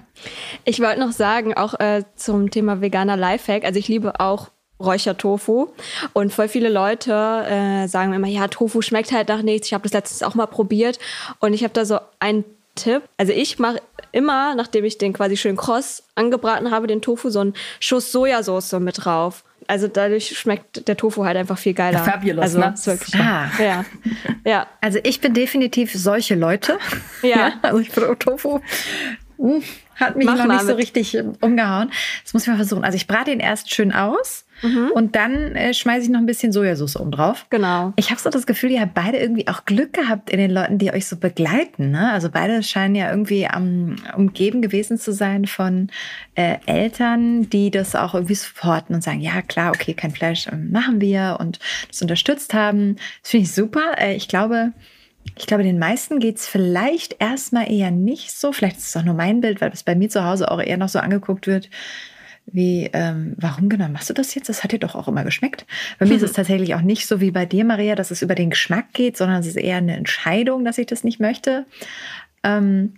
Ich wollte noch sagen, auch äh, zum Thema veganer Lifehack. Also ich liebe auch Räuchertofu. Und voll viele Leute äh, sagen immer, ja, Tofu schmeckt halt nach nichts. Ich habe das letztens auch mal probiert. Und ich habe da so einen Tipp. Also ich mache immer, nachdem ich den quasi schön kross angebraten habe, den Tofu, so einen Schuss Sojasauce mit drauf. Also dadurch schmeckt der Tofu halt einfach viel geiler. Fabulous, also, ne? Wirklich, ah. ja. ja. Also ich bin definitiv solche Leute. Ja. ja also ich bin Tofu. Hat mich Mach noch nicht so richtig umgehauen. Das muss ich mal versuchen. Also ich brate ihn erst schön aus Mhm. Und dann äh, schmeiße ich noch ein bisschen Sojasauce oben drauf. Genau. Ich habe so das Gefühl, ihr habt beide irgendwie auch Glück gehabt in den Leuten, die euch so begleiten. Ne? Also beide scheinen ja irgendwie am umgeben gewesen zu sein von äh, Eltern, die das auch irgendwie supporten und sagen, ja klar, okay, kein Fleisch ähm, machen wir und das unterstützt haben. Das finde ich super. Äh, ich glaube, ich glaube, den meisten geht es vielleicht erstmal eher nicht so. Vielleicht ist es auch nur mein Bild, weil es bei mir zu Hause auch eher noch so angeguckt wird wie, ähm, warum genau machst du das jetzt? Das hat dir doch auch immer geschmeckt. Bei mir ist es tatsächlich auch nicht so wie bei dir, Maria, dass es über den Geschmack geht, sondern es ist eher eine Entscheidung, dass ich das nicht möchte. Ähm,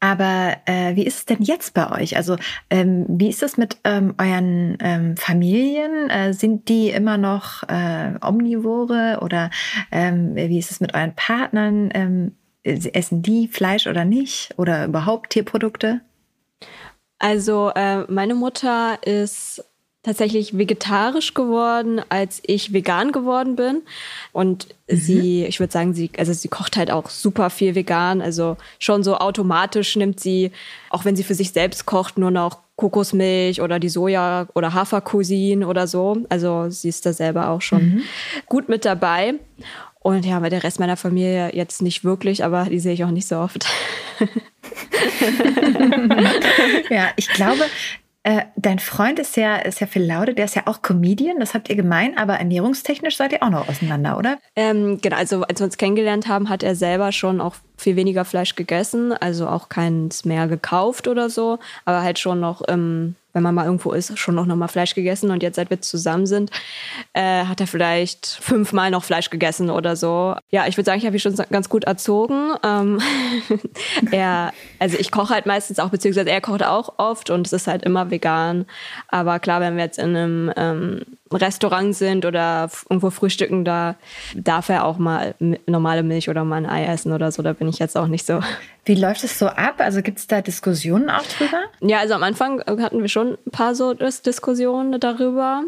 aber äh, wie ist es denn jetzt bei euch? Also ähm, wie ist es mit ähm, euren ähm, Familien? Äh, sind die immer noch äh, Omnivore oder ähm, wie ist es mit euren Partnern? Ähm, essen die Fleisch oder nicht? Oder überhaupt Tierprodukte? Also äh, meine Mutter ist tatsächlich vegetarisch geworden, als ich vegan geworden bin. Und mhm. sie, ich würde sagen, sie, also sie kocht halt auch super viel vegan. Also schon so automatisch nimmt sie, auch wenn sie für sich selbst kocht, nur noch Kokosmilch oder die Soja- oder Hafercuisine oder so. Also sie ist da selber auch schon mhm. gut mit dabei. Und ja, bei der Rest meiner Familie jetzt nicht wirklich, aber die sehe ich auch nicht so oft. ja, ich glaube, äh, dein Freund ist ja, ist ja Phil Laude, der ist ja auch Comedian, das habt ihr gemein, aber ernährungstechnisch seid ihr auch noch auseinander, oder? Ähm, genau, also als wir uns kennengelernt haben, hat er selber schon auch viel weniger Fleisch gegessen, also auch keins mehr gekauft oder so, aber halt schon noch ähm, wenn man mal irgendwo ist, schon noch, noch mal Fleisch gegessen. Und jetzt, seit wir zusammen sind, äh, hat er vielleicht fünfmal noch Fleisch gegessen oder so. Ja, ich würde sagen, ich habe ihn schon ganz gut erzogen. Ähm, er, also ich koche halt meistens auch, beziehungsweise er kocht auch oft und es ist halt immer vegan. Aber klar, wenn wir jetzt in einem ähm, Restaurant sind oder irgendwo frühstücken, da darf er auch mal normale Milch oder mal ein Ei essen oder so. Da bin ich jetzt auch nicht so. Wie läuft es so ab? Also gibt es da Diskussionen auch drüber? Ja, also am Anfang hatten wir schon ein paar so Diskussionen darüber.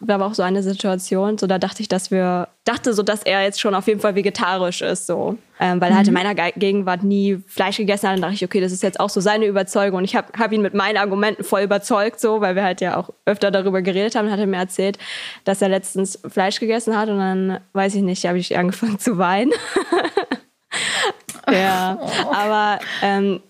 Da war auch so eine Situation, so da dachte ich, dass wir, dachte so, dass er jetzt schon auf jeden Fall vegetarisch ist, so. Ähm, weil er halt in mhm. meiner Gegenwart nie Fleisch gegessen hat. Dann dachte ich, okay, das ist jetzt auch so seine Überzeugung. Und ich habe hab ihn mit meinen Argumenten voll überzeugt, so, weil wir halt ja auch öfter darüber geredet haben. Hat er mir erzählt, dass er letztens Fleisch gegessen hat und dann, weiß ich nicht, habe ich angefangen zu weinen. ja, aber ähm,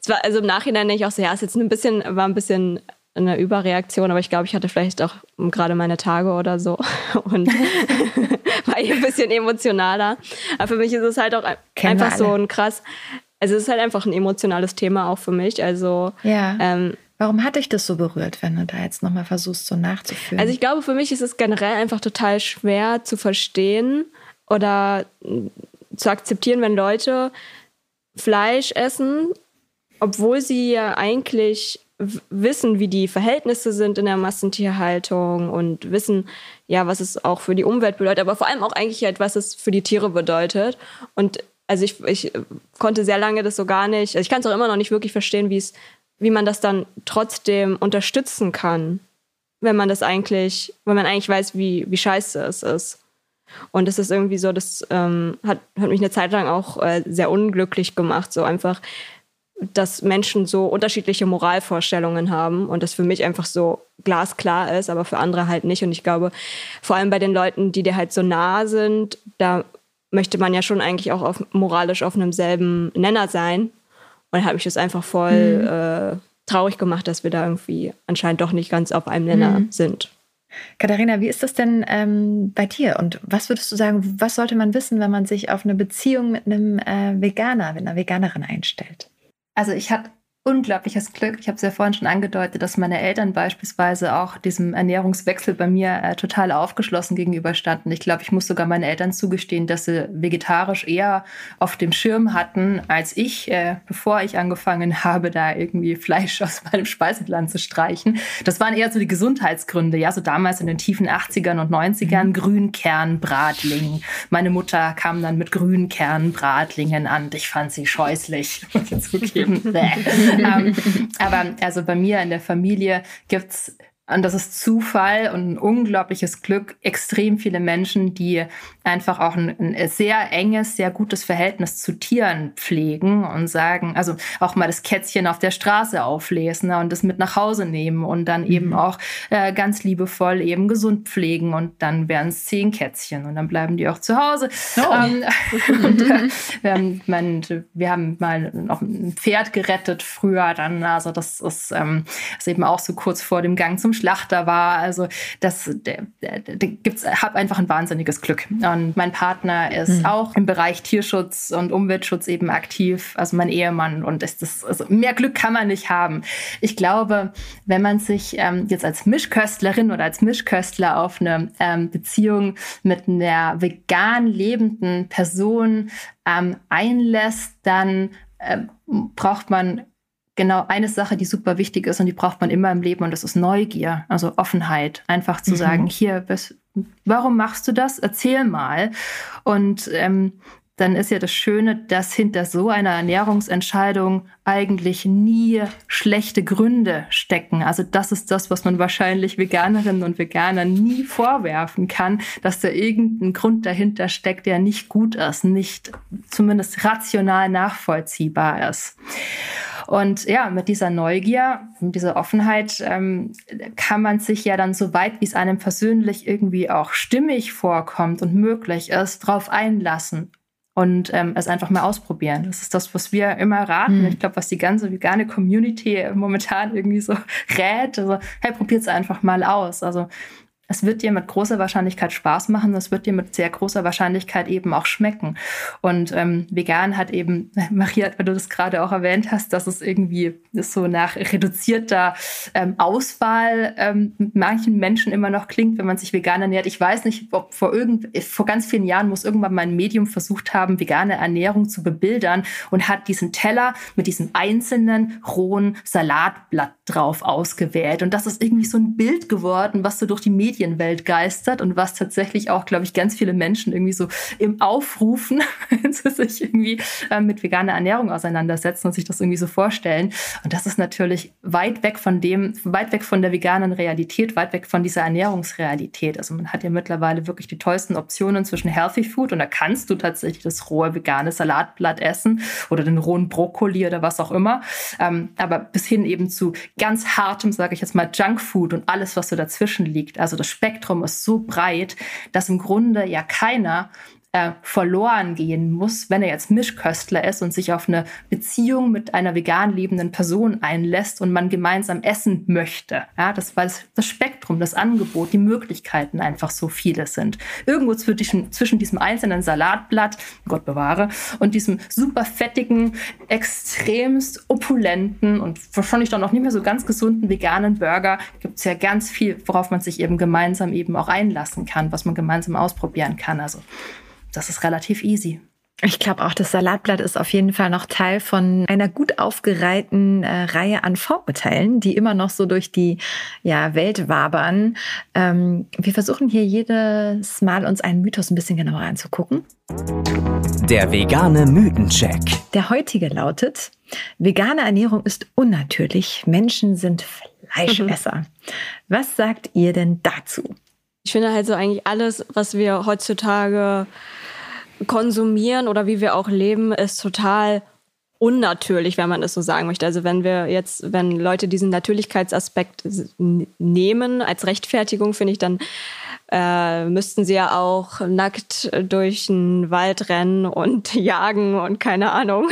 es war, also im Nachhinein denke ich auch so, ja, es ist jetzt ein bisschen, war ein bisschen eine Überreaktion, aber ich glaube, ich hatte vielleicht auch gerade meine Tage oder so und war hier ein bisschen emotionaler. Aber für mich ist es halt auch Kennen einfach so ein krass, also es ist halt einfach ein emotionales Thema auch für mich. Also ja. Ähm, Warum hat dich das so berührt, wenn du da jetzt nochmal versuchst, so nachzufühlen? Also ich glaube, für mich ist es generell einfach total schwer zu verstehen oder zu akzeptieren, wenn Leute Fleisch essen, obwohl sie ja eigentlich wissen, wie die Verhältnisse sind in der Massentierhaltung und wissen, ja, was es auch für die Umwelt bedeutet, aber vor allem auch eigentlich halt, was es für die Tiere bedeutet. Und also ich, ich konnte sehr lange das so gar nicht, also ich kann es auch immer noch nicht wirklich verstehen, wie es, wie man das dann trotzdem unterstützen kann, wenn man das eigentlich, wenn man eigentlich weiß, wie, wie scheiße es ist. Und das ist irgendwie so, das ähm, hat, hat mich eine Zeit lang auch äh, sehr unglücklich gemacht, so einfach dass Menschen so unterschiedliche Moralvorstellungen haben und das für mich einfach so glasklar ist, aber für andere halt nicht. Und ich glaube, vor allem bei den Leuten, die dir halt so nah sind, da möchte man ja schon eigentlich auch auf, moralisch auf einem selben Nenner sein. Und da habe ich das einfach voll mhm. äh, traurig gemacht, dass wir da irgendwie anscheinend doch nicht ganz auf einem Nenner mhm. sind. Katharina, wie ist das denn ähm, bei dir? Und was würdest du sagen, was sollte man wissen, wenn man sich auf eine Beziehung mit einem äh, Veganer, mit einer Veganerin einstellt? Also ich hatte unglaubliches Glück. Ich habe es ja vorhin schon angedeutet, dass meine Eltern beispielsweise auch diesem Ernährungswechsel bei mir äh, total aufgeschlossen gegenüberstanden. Ich glaube, ich muss sogar meinen Eltern zugestehen, dass sie vegetarisch eher auf dem Schirm hatten als ich, äh, bevor ich angefangen habe, da irgendwie Fleisch aus meinem Speiseplan zu streichen. Das waren eher so die Gesundheitsgründe. Ja, so damals in den tiefen 80ern und 90ern mhm. Grünkernbratling. Meine Mutter kam dann mit Grünkernbratlingen an. Ich fand sie scheußlich. Und jetzt zugeben. ähm, aber also bei mir in der Familie gibt's und das ist Zufall und ein unglaubliches Glück, extrem viele Menschen, die einfach auch ein, ein, sehr enges, sehr gutes Verhältnis zu Tieren pflegen und sagen, also auch mal das Kätzchen auf der Straße auflesen ne, und das mit nach Hause nehmen und dann mhm. eben auch äh, ganz liebevoll eben gesund pflegen und dann werden es zehn Kätzchen und dann bleiben die auch zu Hause. Oh. Ähm, und, äh, wir, haben, mein, wir haben mal noch ein Pferd gerettet früher dann, also das ist, ähm, ist eben auch so kurz vor dem Gang zum Schlachter war. Also das da, da gibt's, hab einfach ein wahnsinniges Glück. Und mein Partner ist mhm. auch im Bereich Tierschutz und Umweltschutz eben aktiv, also mein Ehemann. Und ist das, also mehr Glück kann man nicht haben. Ich glaube, wenn man sich ähm, jetzt als Mischköstlerin oder als Mischköstler auf eine ähm, Beziehung mit einer vegan lebenden Person ähm, einlässt, dann ähm, braucht man genau eine Sache, die super wichtig ist und die braucht man immer im Leben und das ist Neugier, also Offenheit. Einfach zu mhm. sagen, hier, was, warum machst du das? Erzähl mal. Und ähm, dann ist ja das Schöne, dass hinter so einer Ernährungsentscheidung eigentlich nie schlechte Gründe stecken. Also das ist das, was man wahrscheinlich Veganerinnen und Veganern nie vorwerfen kann, dass da irgendein Grund dahinter steckt, der nicht gut ist, nicht zumindest rational nachvollziehbar ist. Und ja, mit dieser Neugier, mit dieser Offenheit ähm, kann man sich ja dann so weit, wie es einem persönlich irgendwie auch stimmig vorkommt und möglich ist, darauf einlassen und ähm, es einfach mal ausprobieren. Das ist das, was wir immer raten. Mhm. Ich glaube, was die ganze vegane Community momentan irgendwie so rät. Also, hey, probiert es einfach mal aus. Also es wird dir mit großer Wahrscheinlichkeit Spaß machen, es wird dir mit sehr großer Wahrscheinlichkeit eben auch schmecken. Und ähm, vegan hat eben, Maria, wenn du das gerade auch erwähnt hast, dass es irgendwie so nach reduzierter ähm, Auswahl ähm, manchen Menschen immer noch klingt, wenn man sich vegan ernährt. Ich weiß nicht, ob vor irgend, vor ganz vielen Jahren muss irgendwann mal ein Medium versucht haben, vegane Ernährung zu bebildern und hat diesen Teller mit diesem einzelnen rohen Salatblatt drauf ausgewählt. Und das ist irgendwie so ein Bild geworden, was so durch die Medien Medienwelt geistert und was tatsächlich auch, glaube ich, ganz viele Menschen irgendwie so im Aufrufen, wenn sie sich irgendwie äh, mit veganer Ernährung auseinandersetzen und sich das irgendwie so vorstellen. Und das ist natürlich weit weg von dem, weit weg von der veganen Realität, weit weg von dieser Ernährungsrealität. Also man hat ja mittlerweile wirklich die tollsten Optionen zwischen Healthy Food und da kannst du tatsächlich das rohe vegane Salatblatt essen oder den rohen Brokkoli oder was auch immer. Ähm, aber bis hin eben zu ganz hartem, sage ich jetzt mal, Junkfood und alles, was so dazwischen liegt. Also das Spektrum ist so breit, dass im Grunde ja keiner äh, verloren gehen muss, wenn er jetzt Mischköstler ist und sich auf eine Beziehung mit einer vegan lebenden Person einlässt und man gemeinsam essen möchte. Ja, das, weil das Spektrum, das Angebot, die Möglichkeiten einfach so viele sind. Irgendwo zwischen, zwischen diesem einzelnen Salatblatt, Gott bewahre, und diesem super fettigen, extremst opulenten und wahrscheinlich dann auch nicht mehr so ganz gesunden veganen Burger gibt es ja ganz viel, worauf man sich eben gemeinsam eben auch einlassen kann, was man gemeinsam ausprobieren kann. Also das ist relativ easy. Ich glaube auch, das Salatblatt ist auf jeden Fall noch Teil von einer gut aufgereihten äh, Reihe an Vorurteilen, die immer noch so durch die ja, Welt wabern. Ähm, wir versuchen hier jedes Mal uns einen Mythos ein bisschen genauer anzugucken. Der vegane Mythencheck. Der heutige lautet, vegane Ernährung ist unnatürlich, Menschen sind Fleischesser. Mhm. Was sagt ihr denn dazu? Ich finde halt so eigentlich alles, was wir heutzutage konsumieren oder wie wir auch leben, ist total unnatürlich, wenn man es so sagen möchte. Also wenn wir jetzt, wenn Leute diesen Natürlichkeitsaspekt nehmen als Rechtfertigung, finde ich, dann äh, müssten sie ja auch nackt durch den Wald rennen und jagen und keine Ahnung.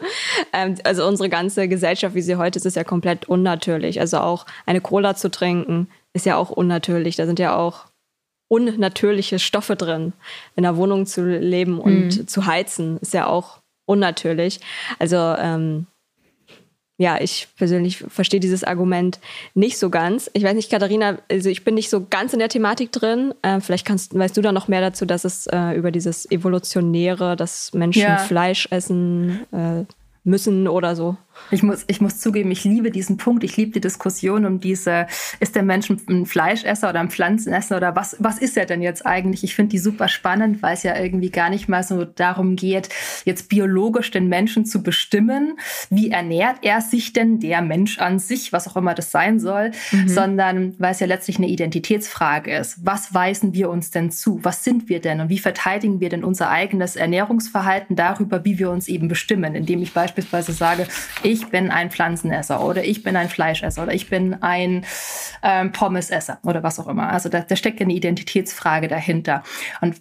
ähm, also unsere ganze Gesellschaft, wie sie heute ist, ist ja komplett unnatürlich. Also auch eine Cola zu trinken, ist ja auch unnatürlich. Da sind ja auch unnatürliche Stoffe drin. In der Wohnung zu leben und mhm. zu heizen ist ja auch unnatürlich. Also ähm, ja, ich persönlich verstehe dieses Argument nicht so ganz. Ich weiß nicht, Katharina, also ich bin nicht so ganz in der Thematik drin. Äh, vielleicht kannst, weißt du da noch mehr dazu, dass es äh, über dieses Evolutionäre, dass Menschen ja. Fleisch essen äh, müssen oder so. Ich muss, ich muss zugeben, ich liebe diesen Punkt. Ich liebe die Diskussion um diese, ist der Mensch ein Fleischesser oder ein Pflanzenesser oder was, was ist er denn jetzt eigentlich? Ich finde die super spannend, weil es ja irgendwie gar nicht mal so darum geht, jetzt biologisch den Menschen zu bestimmen. Wie ernährt er sich denn, der Mensch an sich, was auch immer das sein soll, mhm. sondern weil es ja letztlich eine Identitätsfrage ist. Was weisen wir uns denn zu? Was sind wir denn? Und wie verteidigen wir denn unser eigenes Ernährungsverhalten darüber, wie wir uns eben bestimmen? Indem ich beispielsweise sage, ich bin ein Pflanzenesser oder ich bin ein Fleischesser oder ich bin ein ähm, Pommesesser oder was auch immer. Also da, da steckt ja eine Identitätsfrage dahinter. Und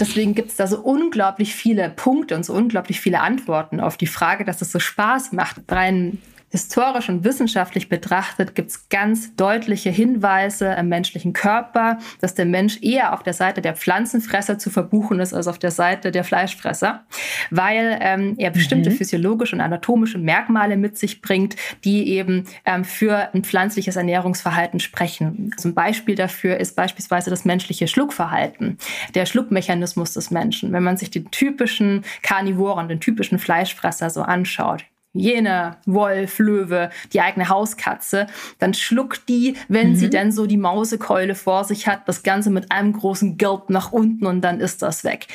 deswegen gibt es da so unglaublich viele Punkte und so unglaublich viele Antworten auf die Frage, dass es so Spaß macht, rein Historisch und wissenschaftlich betrachtet gibt es ganz deutliche Hinweise im menschlichen Körper, dass der Mensch eher auf der Seite der Pflanzenfresser zu verbuchen ist als auf der Seite der Fleischfresser, weil ähm, er bestimmte mhm. physiologische und anatomische Merkmale mit sich bringt, die eben ähm, für ein pflanzliches Ernährungsverhalten sprechen. Ein Beispiel dafür ist beispielsweise das menschliche Schluckverhalten, der Schluckmechanismus des Menschen. Wenn man sich den typischen Karnivoren, den typischen Fleischfresser so anschaut, Hyäne, Wolf, Löwe, die eigene Hauskatze, dann schluckt die, wenn mhm. sie denn so die Mausekeule vor sich hat, das Ganze mit einem großen Gulp nach unten und dann ist das weg.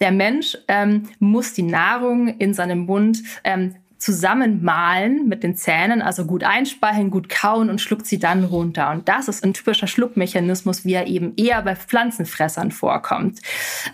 Der Mensch ähm, muss die Nahrung in seinem Mund ähm, zusammenmalen mit den Zähnen, also gut einspeichern, gut kauen und schluckt sie dann runter. Und das ist ein typischer Schluckmechanismus, wie er eben eher bei Pflanzenfressern vorkommt.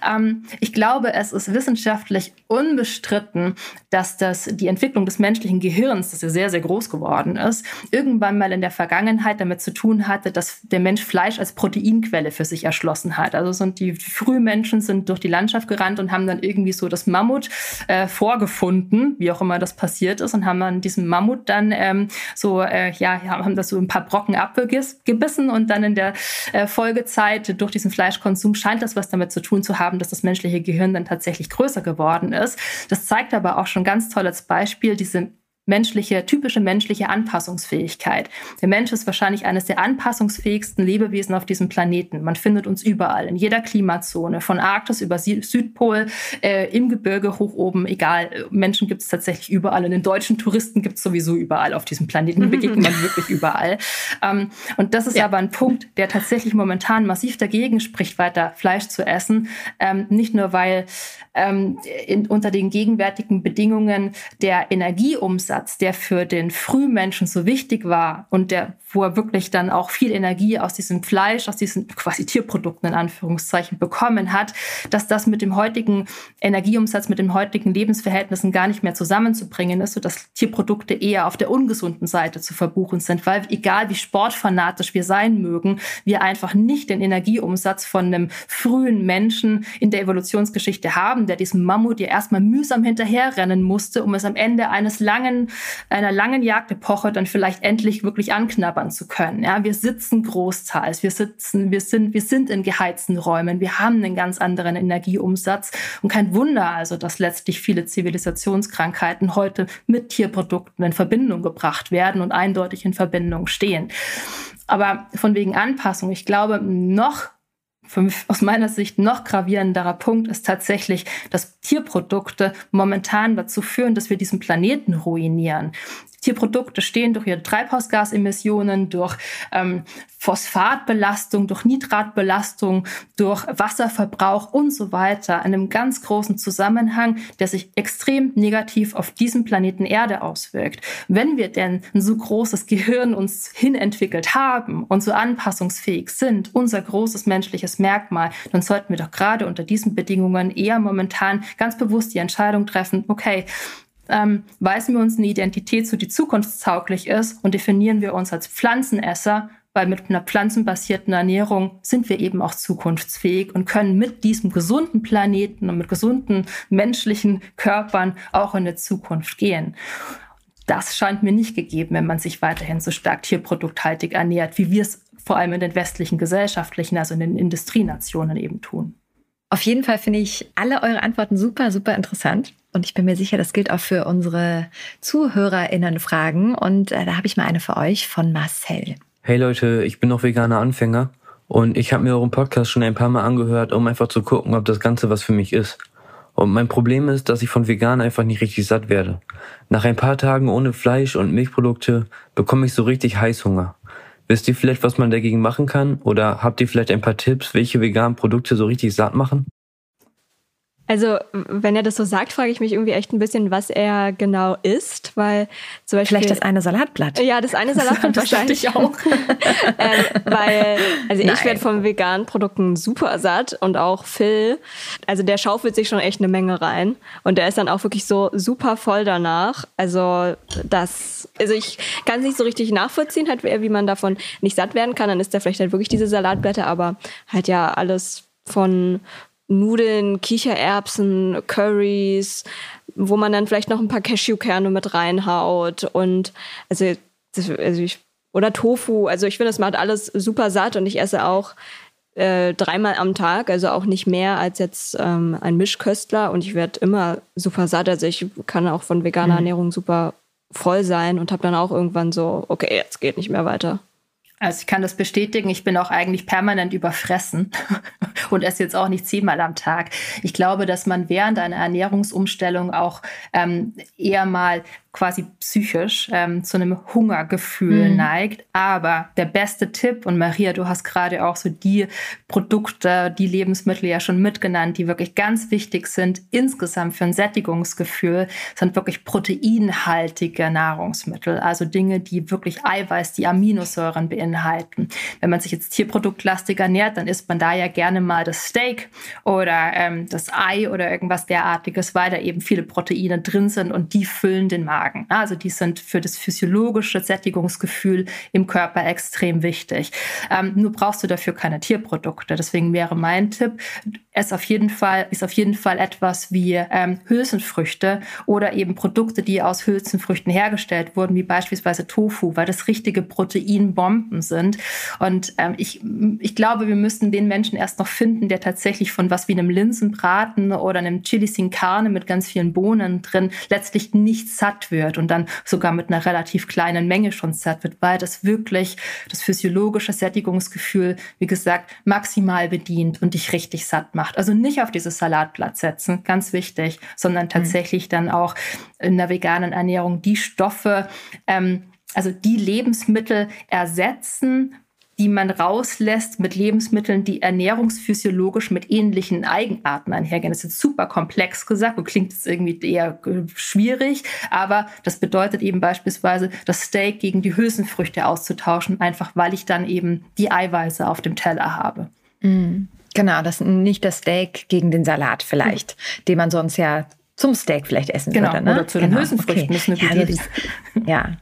Ähm, ich glaube, es ist wissenschaftlich unbestritten, dass das die Entwicklung des menschlichen Gehirns, das ja sehr, sehr groß geworden ist, irgendwann mal in der Vergangenheit damit zu tun hatte, dass der Mensch Fleisch als Proteinquelle für sich erschlossen hat. Also sind die Frühmenschen sind durch die Landschaft gerannt und haben dann irgendwie so das Mammut äh, vorgefunden, wie auch immer das passiert passiert ist und haben dann diesen Mammut dann ähm, so, äh, ja, haben das so ein paar Brocken abgebissen und dann in der äh, Folgezeit durch diesen Fleischkonsum scheint das was damit zu tun zu haben, dass das menschliche Gehirn dann tatsächlich größer geworden ist. Das zeigt aber auch schon ganz toll als Beispiel diese menschliche, typische menschliche Anpassungsfähigkeit. Der Mensch ist wahrscheinlich eines der anpassungsfähigsten Lebewesen auf diesem Planeten. Man findet uns überall, in jeder Klimazone, von Arktis über Südpol, äh, im Gebirge hoch oben, egal. Menschen gibt es tatsächlich überall und den deutschen Touristen gibt es sowieso überall auf diesem Planeten. Die begegnet man wirklich überall. Ähm, und das ist ja. aber ein Punkt, der tatsächlich momentan massiv dagegen spricht, weiter Fleisch zu essen. Ähm, nicht nur, weil ähm, in, unter den gegenwärtigen Bedingungen der Energieumsatz, der für den Frühmenschen so wichtig war und der, wo er wirklich dann auch viel Energie aus diesem Fleisch, aus diesen quasi Tierprodukten in Anführungszeichen bekommen hat, dass das mit dem heutigen Energieumsatz, mit den heutigen Lebensverhältnissen gar nicht mehr zusammenzubringen ist, sodass Tierprodukte eher auf der ungesunden Seite zu verbuchen sind, weil egal wie sportfanatisch wir sein mögen, wir einfach nicht den Energieumsatz von einem frühen Menschen in der Evolutionsgeschichte haben, der diesem Mammut ja erstmal mühsam hinterherrennen musste, um es am Ende eines langen, einer langen Jagdepoche dann vielleicht endlich wirklich anknabbern zu können. Ja, wir sitzen großteils, wir sitzen, wir sind, wir sind in geheizten Räumen, wir haben einen ganz anderen Energieumsatz und kein Wunder also, dass letztlich viele Zivilisationskrankheiten heute mit Tierprodukten in Verbindung gebracht werden und eindeutig in Verbindung stehen. Aber von wegen Anpassung, ich glaube, noch aus meiner Sicht noch gravierenderer Punkt ist tatsächlich, dass Tierprodukte momentan dazu führen, dass wir diesen Planeten ruinieren. Tierprodukte stehen durch ihre Treibhausgasemissionen, durch ähm, Phosphatbelastung, durch Nitratbelastung, durch Wasserverbrauch und so weiter in einem ganz großen Zusammenhang, der sich extrem negativ auf diesen Planeten Erde auswirkt. Wenn wir denn ein so großes Gehirn uns hinentwickelt haben und so anpassungsfähig sind, unser großes menschliches Merkmal, dann sollten wir doch gerade unter diesen Bedingungen eher momentan ganz bewusst die Entscheidung treffen, okay, ähm, weisen wir uns eine Identität zu, die zukunftstauglich ist und definieren wir uns als Pflanzenesser, weil mit einer pflanzenbasierten Ernährung sind wir eben auch zukunftsfähig und können mit diesem gesunden Planeten und mit gesunden menschlichen Körpern auch in der Zukunft gehen. Das scheint mir nicht gegeben, wenn man sich weiterhin so stark tierprodukthaltig ernährt, wie wir es vor allem in den westlichen gesellschaftlichen, also in den Industrienationen eben tun. Auf jeden Fall finde ich alle eure Antworten super, super interessant. Und ich bin mir sicher, das gilt auch für unsere ZuhörerInnen-Fragen. Und äh, da habe ich mal eine für euch von Marcel. Hey Leute, ich bin noch veganer Anfänger und ich habe mir euren Podcast schon ein paar Mal angehört, um einfach zu gucken, ob das Ganze was für mich ist. Und mein Problem ist, dass ich von vegan einfach nicht richtig satt werde. Nach ein paar Tagen ohne Fleisch und Milchprodukte bekomme ich so richtig Heißhunger. Wisst ihr vielleicht, was man dagegen machen kann? Oder habt ihr vielleicht ein paar Tipps, welche veganen Produkte so richtig satt machen? Also, wenn er das so sagt, frage ich mich irgendwie echt ein bisschen, was er genau isst, weil zum Beispiel. Vielleicht das eine Salatblatt. Ja, das eine Salatblatt das wahrscheinlich auch. ähm, weil, also Nein. ich werde von veganen Produkten super satt und auch Phil, also der schaufelt sich schon echt eine Menge rein und der ist dann auch wirklich so super voll danach. Also, das, also ich kann es nicht so richtig nachvollziehen, halt, wie man davon nicht satt werden kann. Dann ist der vielleicht halt wirklich diese Salatblätter, aber halt ja alles von Nudeln, Kichererbsen, Curries, wo man dann vielleicht noch ein paar Cashewkerne mit reinhaut und also, das, also ich, oder Tofu. Also ich finde, das macht alles super satt und ich esse auch äh, dreimal am Tag, also auch nicht mehr als jetzt ähm, ein Mischköstler und ich werde immer super satt. Also ich kann auch von veganer mhm. Ernährung super voll sein und habe dann auch irgendwann so, okay, jetzt geht nicht mehr weiter. Also ich kann das bestätigen, ich bin auch eigentlich permanent überfressen und esse jetzt auch nicht zehnmal am Tag. Ich glaube, dass man während einer Ernährungsumstellung auch ähm, eher mal quasi psychisch ähm, zu einem Hungergefühl mhm. neigt. Aber der beste Tipp, und Maria, du hast gerade auch so die Produkte, die Lebensmittel ja schon mitgenannt, die wirklich ganz wichtig sind insgesamt für ein Sättigungsgefühl, sind wirklich proteinhaltige Nahrungsmittel. Also Dinge, die wirklich Eiweiß, die Aminosäuren beinhalten. Wenn man sich jetzt tierproduktlastig ernährt, dann isst man da ja gerne mal das Steak oder ähm, das Ei oder irgendwas derartiges, weil da eben viele Proteine drin sind und die füllen den Magen beitragen. Also die sind für das physiologische Sättigungsgefühl im Körper extrem wichtig. Ähm, nur brauchst du dafür keine Tierprodukte. Deswegen wäre mein Tipp, es auf jeden Fall ist auf jeden Fall etwas wie ähm, Hülsenfrüchte oder eben Produkte, die aus Hülsenfrüchten hergestellt wurden, wie beispielsweise Tofu, weil das richtige Proteinbomben sind. Und ähm, ich, ich glaube, wir müssten den Menschen erst noch finden, der tatsächlich von was wie einem Linsenbraten oder einem Chili sin Carne mit ganz vielen Bohnen drin letztlich nicht satt wird wird und dann sogar mit einer relativ kleinen Menge schon satt wird, weil das wirklich das physiologische Sättigungsgefühl, wie gesagt, maximal bedient und dich richtig satt macht. Also nicht auf dieses Salatblatt setzen, ganz wichtig, sondern mhm. tatsächlich mhm. dann auch in der veganen Ernährung die Stoffe, ähm, also die Lebensmittel ersetzen, die man rauslässt mit Lebensmitteln, die ernährungsphysiologisch mit ähnlichen Eigenarten einhergehen. Das ist jetzt super komplex gesagt und klingt jetzt irgendwie eher äh, schwierig, aber das bedeutet eben beispielsweise, das Steak gegen die Hülsenfrüchte auszutauschen, einfach weil ich dann eben die Eiweiße auf dem Teller habe. Mhm. Genau, das nicht das Steak gegen den Salat vielleicht, mhm. den man sonst ja zum Steak vielleicht essen genau, würde. Ne? Oder zu den genau. Hülsenfrüchten. Okay. Ist eine gute ja, das, ja,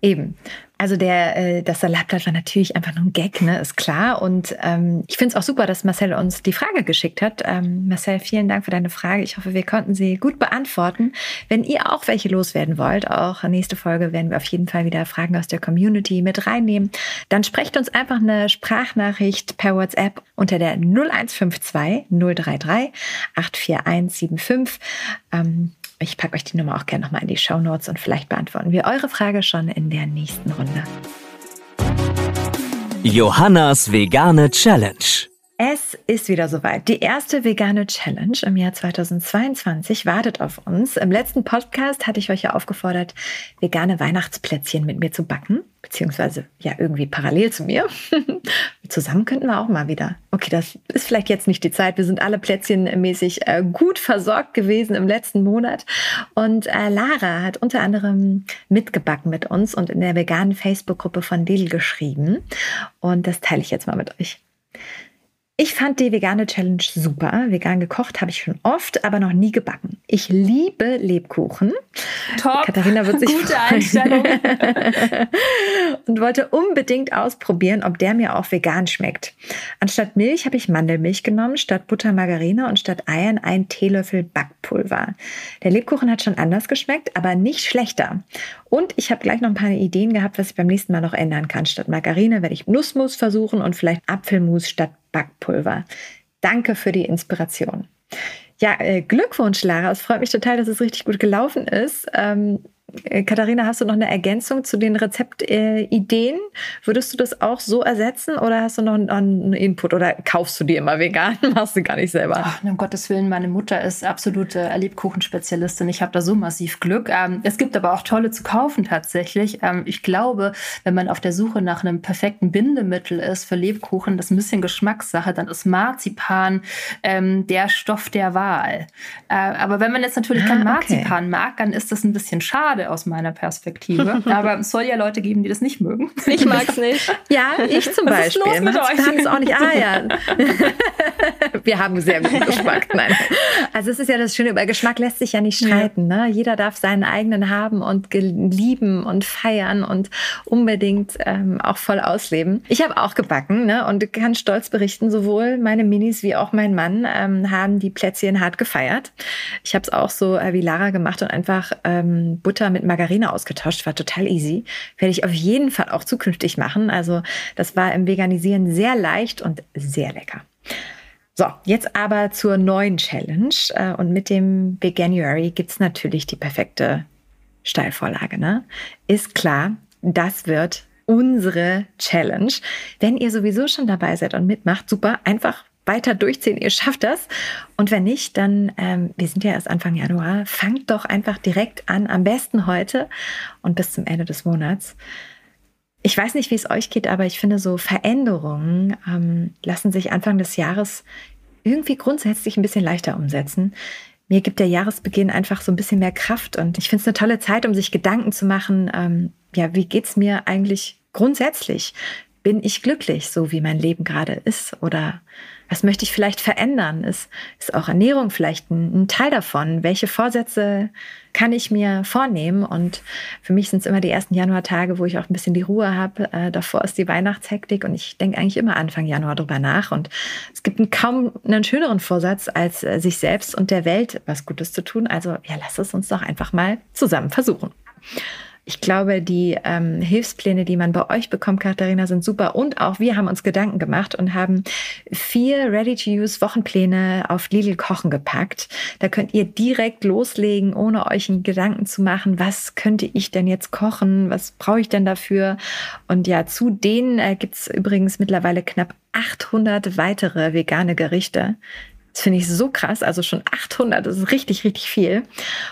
Eben. Also der, äh, das Salatblatt war natürlich einfach nur ein Gag, ne, ist klar. Und ähm, ich finde es auch super, dass Marcel uns die Frage geschickt hat. Ähm, Marcel, vielen Dank für deine Frage. Ich hoffe, wir konnten sie gut beantworten. Wenn ihr auch welche loswerden wollt, auch nächste Folge werden wir auf jeden Fall wieder Fragen aus der Community mit reinnehmen. Dann sprecht uns einfach eine Sprachnachricht per WhatsApp unter der 0152 033 84175. Ähm, ich packe euch die Nummer auch gerne nochmal in die Show Notes und vielleicht beantworten wir eure Frage schon in der nächsten Runde. Johannas vegane Challenge. Es ist wieder soweit. Die erste vegane Challenge im Jahr 2022 wartet auf uns. Im letzten Podcast hatte ich euch ja aufgefordert, vegane Weihnachtsplätzchen mit mir zu backen, beziehungsweise ja irgendwie parallel zu mir. Zusammen könnten wir auch mal wieder. Okay, das ist vielleicht jetzt nicht die Zeit. Wir sind alle plätzchenmäßig äh, gut versorgt gewesen im letzten Monat. Und äh, Lara hat unter anderem mitgebacken mit uns und in der veganen Facebook-Gruppe von Lidl geschrieben. Und das teile ich jetzt mal mit euch. Ich fand die vegane Challenge super. Vegan gekocht habe ich schon oft, aber noch nie gebacken. Ich liebe Lebkuchen. Top. Katharina wird sich Gute freuen. Einstellung. und wollte unbedingt ausprobieren, ob der mir auch vegan schmeckt. Anstatt Milch habe ich Mandelmilch genommen, statt Butter Margarine und statt Eiern ein Teelöffel Backpulver. Der Lebkuchen hat schon anders geschmeckt, aber nicht schlechter. Und ich habe gleich noch ein paar Ideen gehabt, was ich beim nächsten Mal noch ändern kann. Statt Margarine werde ich Nussmus versuchen und vielleicht Apfelmus statt Backpulver. Danke für die Inspiration. Ja, äh, Glückwunsch, Lara. Es freut mich total, dass es richtig gut gelaufen ist. Ähm, äh, Katharina, hast du noch eine Ergänzung zu den Rezeptideen? Würdest du das auch so ersetzen oder hast du noch einen Input oder kaufst du die immer vegan? Machst du gar nicht selber? Ach, um Gottes Willen, meine Mutter ist absolute Lebkuchenspezialistin. Ich habe da so massiv Glück. Ähm, es gibt aber auch tolle zu kaufen tatsächlich. Ähm, ich glaube, wenn man auf der Suche nach einem perfekten Bindemittel ist für Lebkuchen, das ist ein bisschen Geschmackssache, dann ist Marzipan ähm, der Stoff der Wahl. Äh, aber wenn man jetzt natürlich ah, kein Marzipan okay. mag, dann ist das ein bisschen schade schade aus meiner Perspektive. Aber es soll ja Leute geben, die das nicht mögen. Ich mag es nicht. Ja, ich zum Was Beispiel. Ist los mit euch? Auch nicht. Ah ja. Wir haben sehr guten Geschmack. Nein. Also es ist ja das Schöne, über Geschmack lässt sich ja nicht streiten. Ja. Ne? Jeder darf seinen eigenen haben und lieben und feiern und unbedingt ähm, auch voll ausleben. Ich habe auch gebacken ne? und kann stolz berichten, sowohl meine Minis wie auch mein Mann ähm, haben die Plätzchen hart gefeiert. Ich habe es auch so äh, wie Lara gemacht und einfach ähm, Butter Butter mit Margarine ausgetauscht. War total easy. Werde ich auf jeden Fall auch zukünftig machen. Also das war im Veganisieren sehr leicht und sehr lecker. So, jetzt aber zur neuen Challenge. Äh, und mit dem Veganuary gibt es natürlich die perfekte Steilvorlage. Ne? Ist klar, das wird unsere Challenge. Wenn ihr sowieso schon dabei seid und mitmacht, super, einfach weiter durchziehen, ihr schafft das. Und wenn nicht, dann, ähm, wir sind ja erst Anfang Januar, fangt doch einfach direkt an, am besten heute und bis zum Ende des Monats. Ich weiß nicht, wie es euch geht, aber ich finde, so Veränderungen ähm, lassen sich Anfang des Jahres irgendwie grundsätzlich ein bisschen leichter umsetzen. Mir gibt der Jahresbeginn einfach so ein bisschen mehr Kraft und ich finde es eine tolle Zeit, um sich Gedanken zu machen, ähm, ja, wie geht's mir eigentlich grundsätzlich? Bin ich glücklich, so wie mein Leben gerade ist? Oder was möchte ich vielleicht verändern? Ist, ist auch Ernährung vielleicht ein, ein, Teil davon? Welche Vorsätze kann ich mir vornehmen? Und für mich sind es immer die ersten Januartage, wo ich auch ein bisschen die Ruhe habe. Äh, davor ist die Weihnachtshektik und ich denke eigentlich immer Anfang Januar drüber nach. Und es gibt einen, kaum einen schöneren Vorsatz, als äh, sich selbst und der Welt was Gutes zu tun. Also ja, lass es uns doch einfach mal zusammen versuchen. Ich glaube, die ähm, Hilfspläne, die man bei euch bekommt, Katharina, sind super. Und auch wir haben uns Gedanken gemacht und haben vier Ready-to-Use-Wochenpläne auf Lidl Kochen gepackt. Da könnt ihr direkt loslegen, ohne euch einen Gedanken zu machen, was könnte ich denn jetzt kochen, was brauche ich denn dafür. Und ja, zu denen äh, gibt es übrigens mittlerweile knapp 800 weitere vegane Gerichte. Das finde ich so krass. Also schon 800, das ist richtig, richtig viel.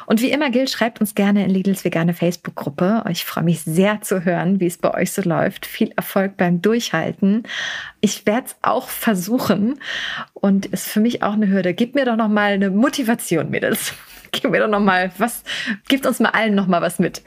Und wie immer gilt, schreibt uns gerne in Lidls vegane Facebook-Gruppe. Ich freue mich sehr zu hören, wie es bei euch so läuft. Viel Erfolg beim Durchhalten. Ich werde es auch versuchen und ist für mich auch eine Hürde. Gib mir doch noch mal eine Motivation, Mädels. Gib mir doch noch mal was. Gebt uns mal allen noch mal was mit.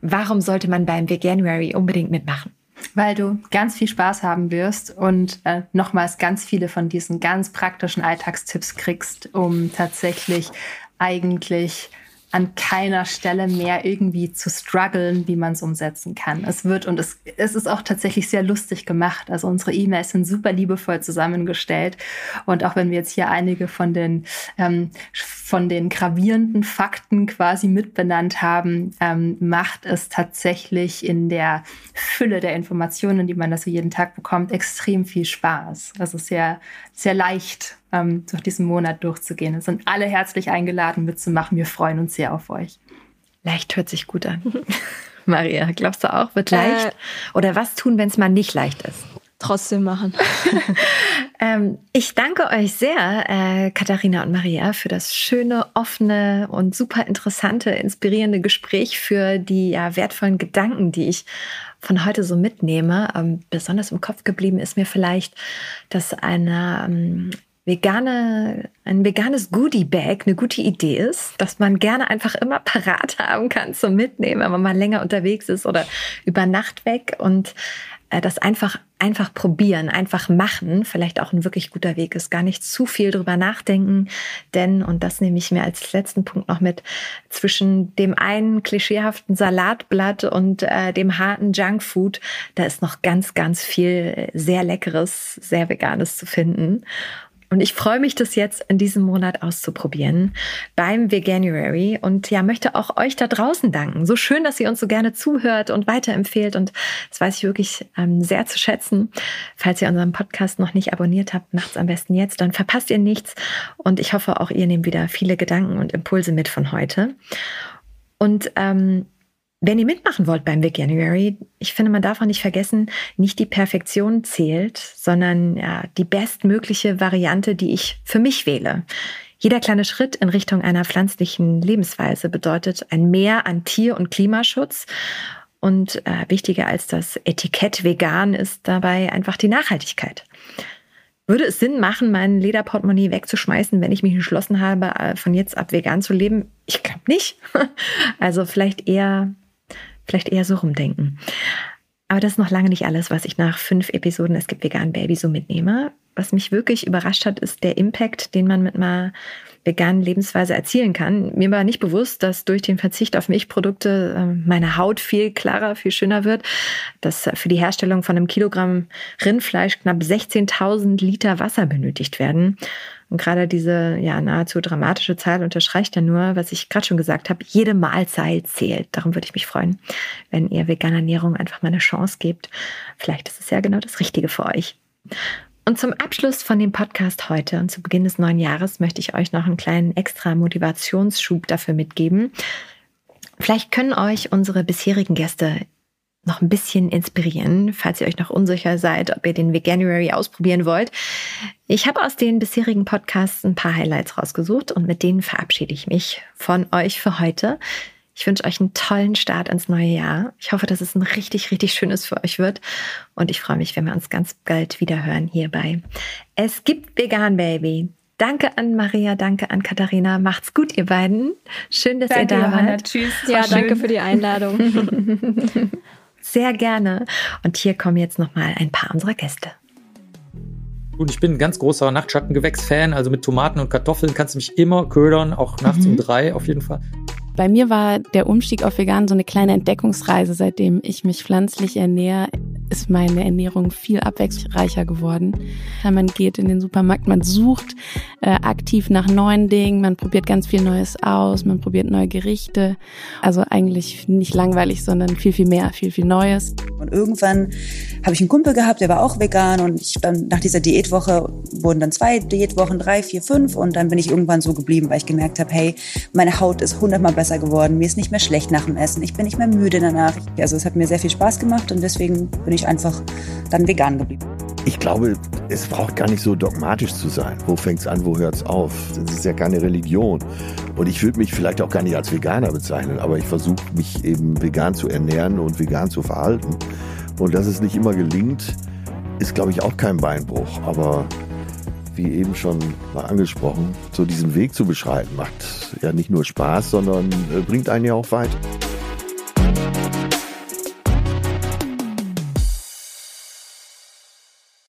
Warum sollte man beim Veganuary unbedingt mitmachen? Weil du ganz viel Spaß haben wirst und äh, nochmals ganz viele von diesen ganz praktischen Alltagstipps kriegst, um tatsächlich eigentlich an keiner Stelle mehr irgendwie zu strugglen, wie man es umsetzen kann. Es wird und es, es ist auch tatsächlich sehr lustig gemacht. Also unsere E-Mails sind super liebevoll zusammengestellt. Und auch wenn wir jetzt hier einige von den, ähm, von den gravierenden Fakten quasi mitbenannt haben, ähm, macht es tatsächlich in der Fülle der Informationen, die man da so jeden Tag bekommt, extrem viel Spaß. Also sehr, sehr leicht ähm, durch diesen Monat durchzugehen. Es sind alle herzlich eingeladen mitzumachen. Wir freuen uns sehr auf euch. Leicht hört sich gut an. Maria, glaubst du auch, wird leicht? Äh, Oder was tun, wenn es mal nicht leicht ist? Trotzdem machen. ähm, ich danke euch sehr, äh, Katharina und Maria, für das schöne, offene und super interessante, inspirierende Gespräch, für die ja, wertvollen Gedanken, die ich von heute so mitnehme. Ähm, besonders im Kopf geblieben ist mir vielleicht, dass eine ähm, vegane, ein veganes Goodie-Bag eine gute Idee ist, dass man gerne einfach immer parat haben kann zum Mitnehmen, wenn man mal länger unterwegs ist oder über Nacht weg und das einfach, einfach probieren, einfach machen, vielleicht auch ein wirklich guter Weg ist. Gar nicht zu viel drüber nachdenken, denn, und das nehme ich mir als letzten Punkt noch mit, zwischen dem einen klischeehaften Salatblatt und äh, dem harten Junkfood, da ist noch ganz, ganz viel sehr Leckeres, sehr Veganes zu finden. Und ich freue mich, das jetzt in diesem Monat auszuprobieren beim Veganuary und ja, möchte auch euch da draußen danken. So schön, dass ihr uns so gerne zuhört und weiterempfehlt und das weiß ich wirklich ähm, sehr zu schätzen. Falls ihr unseren Podcast noch nicht abonniert habt, macht's am besten jetzt, dann verpasst ihr nichts und ich hoffe auch ihr nehmt wieder viele Gedanken und Impulse mit von heute. Und ähm, wenn ihr mitmachen wollt beim Big January, ich finde, man darf auch nicht vergessen, nicht die Perfektion zählt, sondern ja, die bestmögliche Variante, die ich für mich wähle. Jeder kleine Schritt in Richtung einer pflanzlichen Lebensweise bedeutet ein Mehr an Tier- und Klimaschutz. Und äh, wichtiger als das Etikett vegan ist dabei einfach die Nachhaltigkeit. Würde es Sinn machen, mein Lederportemonnaie wegzuschmeißen, wenn ich mich entschlossen habe, äh, von jetzt ab vegan zu leben? Ich glaube nicht. Also vielleicht eher vielleicht eher so rumdenken. Aber das ist noch lange nicht alles, was ich nach fünf Episoden Es gibt vegan Baby so mitnehme. Was mich wirklich überrascht hat, ist der Impact, den man mit einer veganen Lebensweise erzielen kann. Mir war nicht bewusst, dass durch den Verzicht auf Milchprodukte ähm, meine Haut viel klarer, viel schöner wird, dass für die Herstellung von einem Kilogramm Rindfleisch knapp 16.000 Liter Wasser benötigt werden. Und gerade diese ja nahezu dramatische Zahl unterstreicht ja nur, was ich gerade schon gesagt habe, jede Mahlzeit zählt. Darum würde ich mich freuen, wenn ihr veganer Ernährung einfach mal eine Chance gebt. Vielleicht ist es ja genau das Richtige für euch. Und zum Abschluss von dem Podcast heute und zu Beginn des neuen Jahres möchte ich euch noch einen kleinen extra Motivationsschub dafür mitgeben. Vielleicht können euch unsere bisherigen Gäste noch ein bisschen inspirieren, falls ihr euch noch unsicher seid, ob ihr den Veganuary ausprobieren wollt. Ich habe aus den bisherigen Podcasts ein paar Highlights rausgesucht und mit denen verabschiede ich mich von euch für heute. Ich wünsche euch einen tollen Start ins neue Jahr. Ich hoffe, dass es ein richtig, richtig schönes für euch wird. Und ich freue mich, wenn wir uns ganz bald wieder hören hierbei. Es gibt Vegan Baby. Danke an Maria, danke an Katharina. Macht's gut, ihr beiden. Schön, dass danke, ihr da Johanna. wart. Tschüss. Ja, danke für die Einladung. Sehr gerne. Und hier kommen jetzt noch mal ein paar unserer Gäste. Und ich bin ein ganz großer Nachtschattengewächs-Fan. Also mit Tomaten und Kartoffeln kannst du mich immer ködern, auch nachts mhm. um drei auf jeden Fall. Bei mir war der Umstieg auf vegan so eine kleine Entdeckungsreise, seitdem ich mich pflanzlich ernähre ist meine Ernährung viel abwechslungsreicher geworden. Man geht in den Supermarkt, man sucht äh, aktiv nach neuen Dingen, man probiert ganz viel Neues aus, man probiert neue Gerichte. Also eigentlich nicht langweilig, sondern viel, viel mehr, viel, viel Neues. Und irgendwann habe ich einen Kumpel gehabt, der war auch vegan und ich dann nach dieser Diätwoche wurden dann zwei Diätwochen, drei, vier, fünf und dann bin ich irgendwann so geblieben, weil ich gemerkt habe, hey, meine Haut ist hundertmal besser geworden, mir ist nicht mehr schlecht nach dem Essen, ich bin nicht mehr müde danach. Also es hat mir sehr viel Spaß gemacht und deswegen bin ich einfach dann vegan geblieben. Ich glaube, es braucht gar nicht so dogmatisch zu sein. Wo fängt es an, wo hört es auf? Das ist ja keine Religion. Und ich würde mich vielleicht auch gar nicht als Veganer bezeichnen, aber ich versuche mich eben vegan zu ernähren und vegan zu verhalten. Und dass es nicht immer gelingt, ist, glaube ich, auch kein Beinbruch. Aber wie eben schon mal angesprochen, so diesen Weg zu beschreiten, macht ja nicht nur Spaß, sondern äh, bringt einen ja auch weit.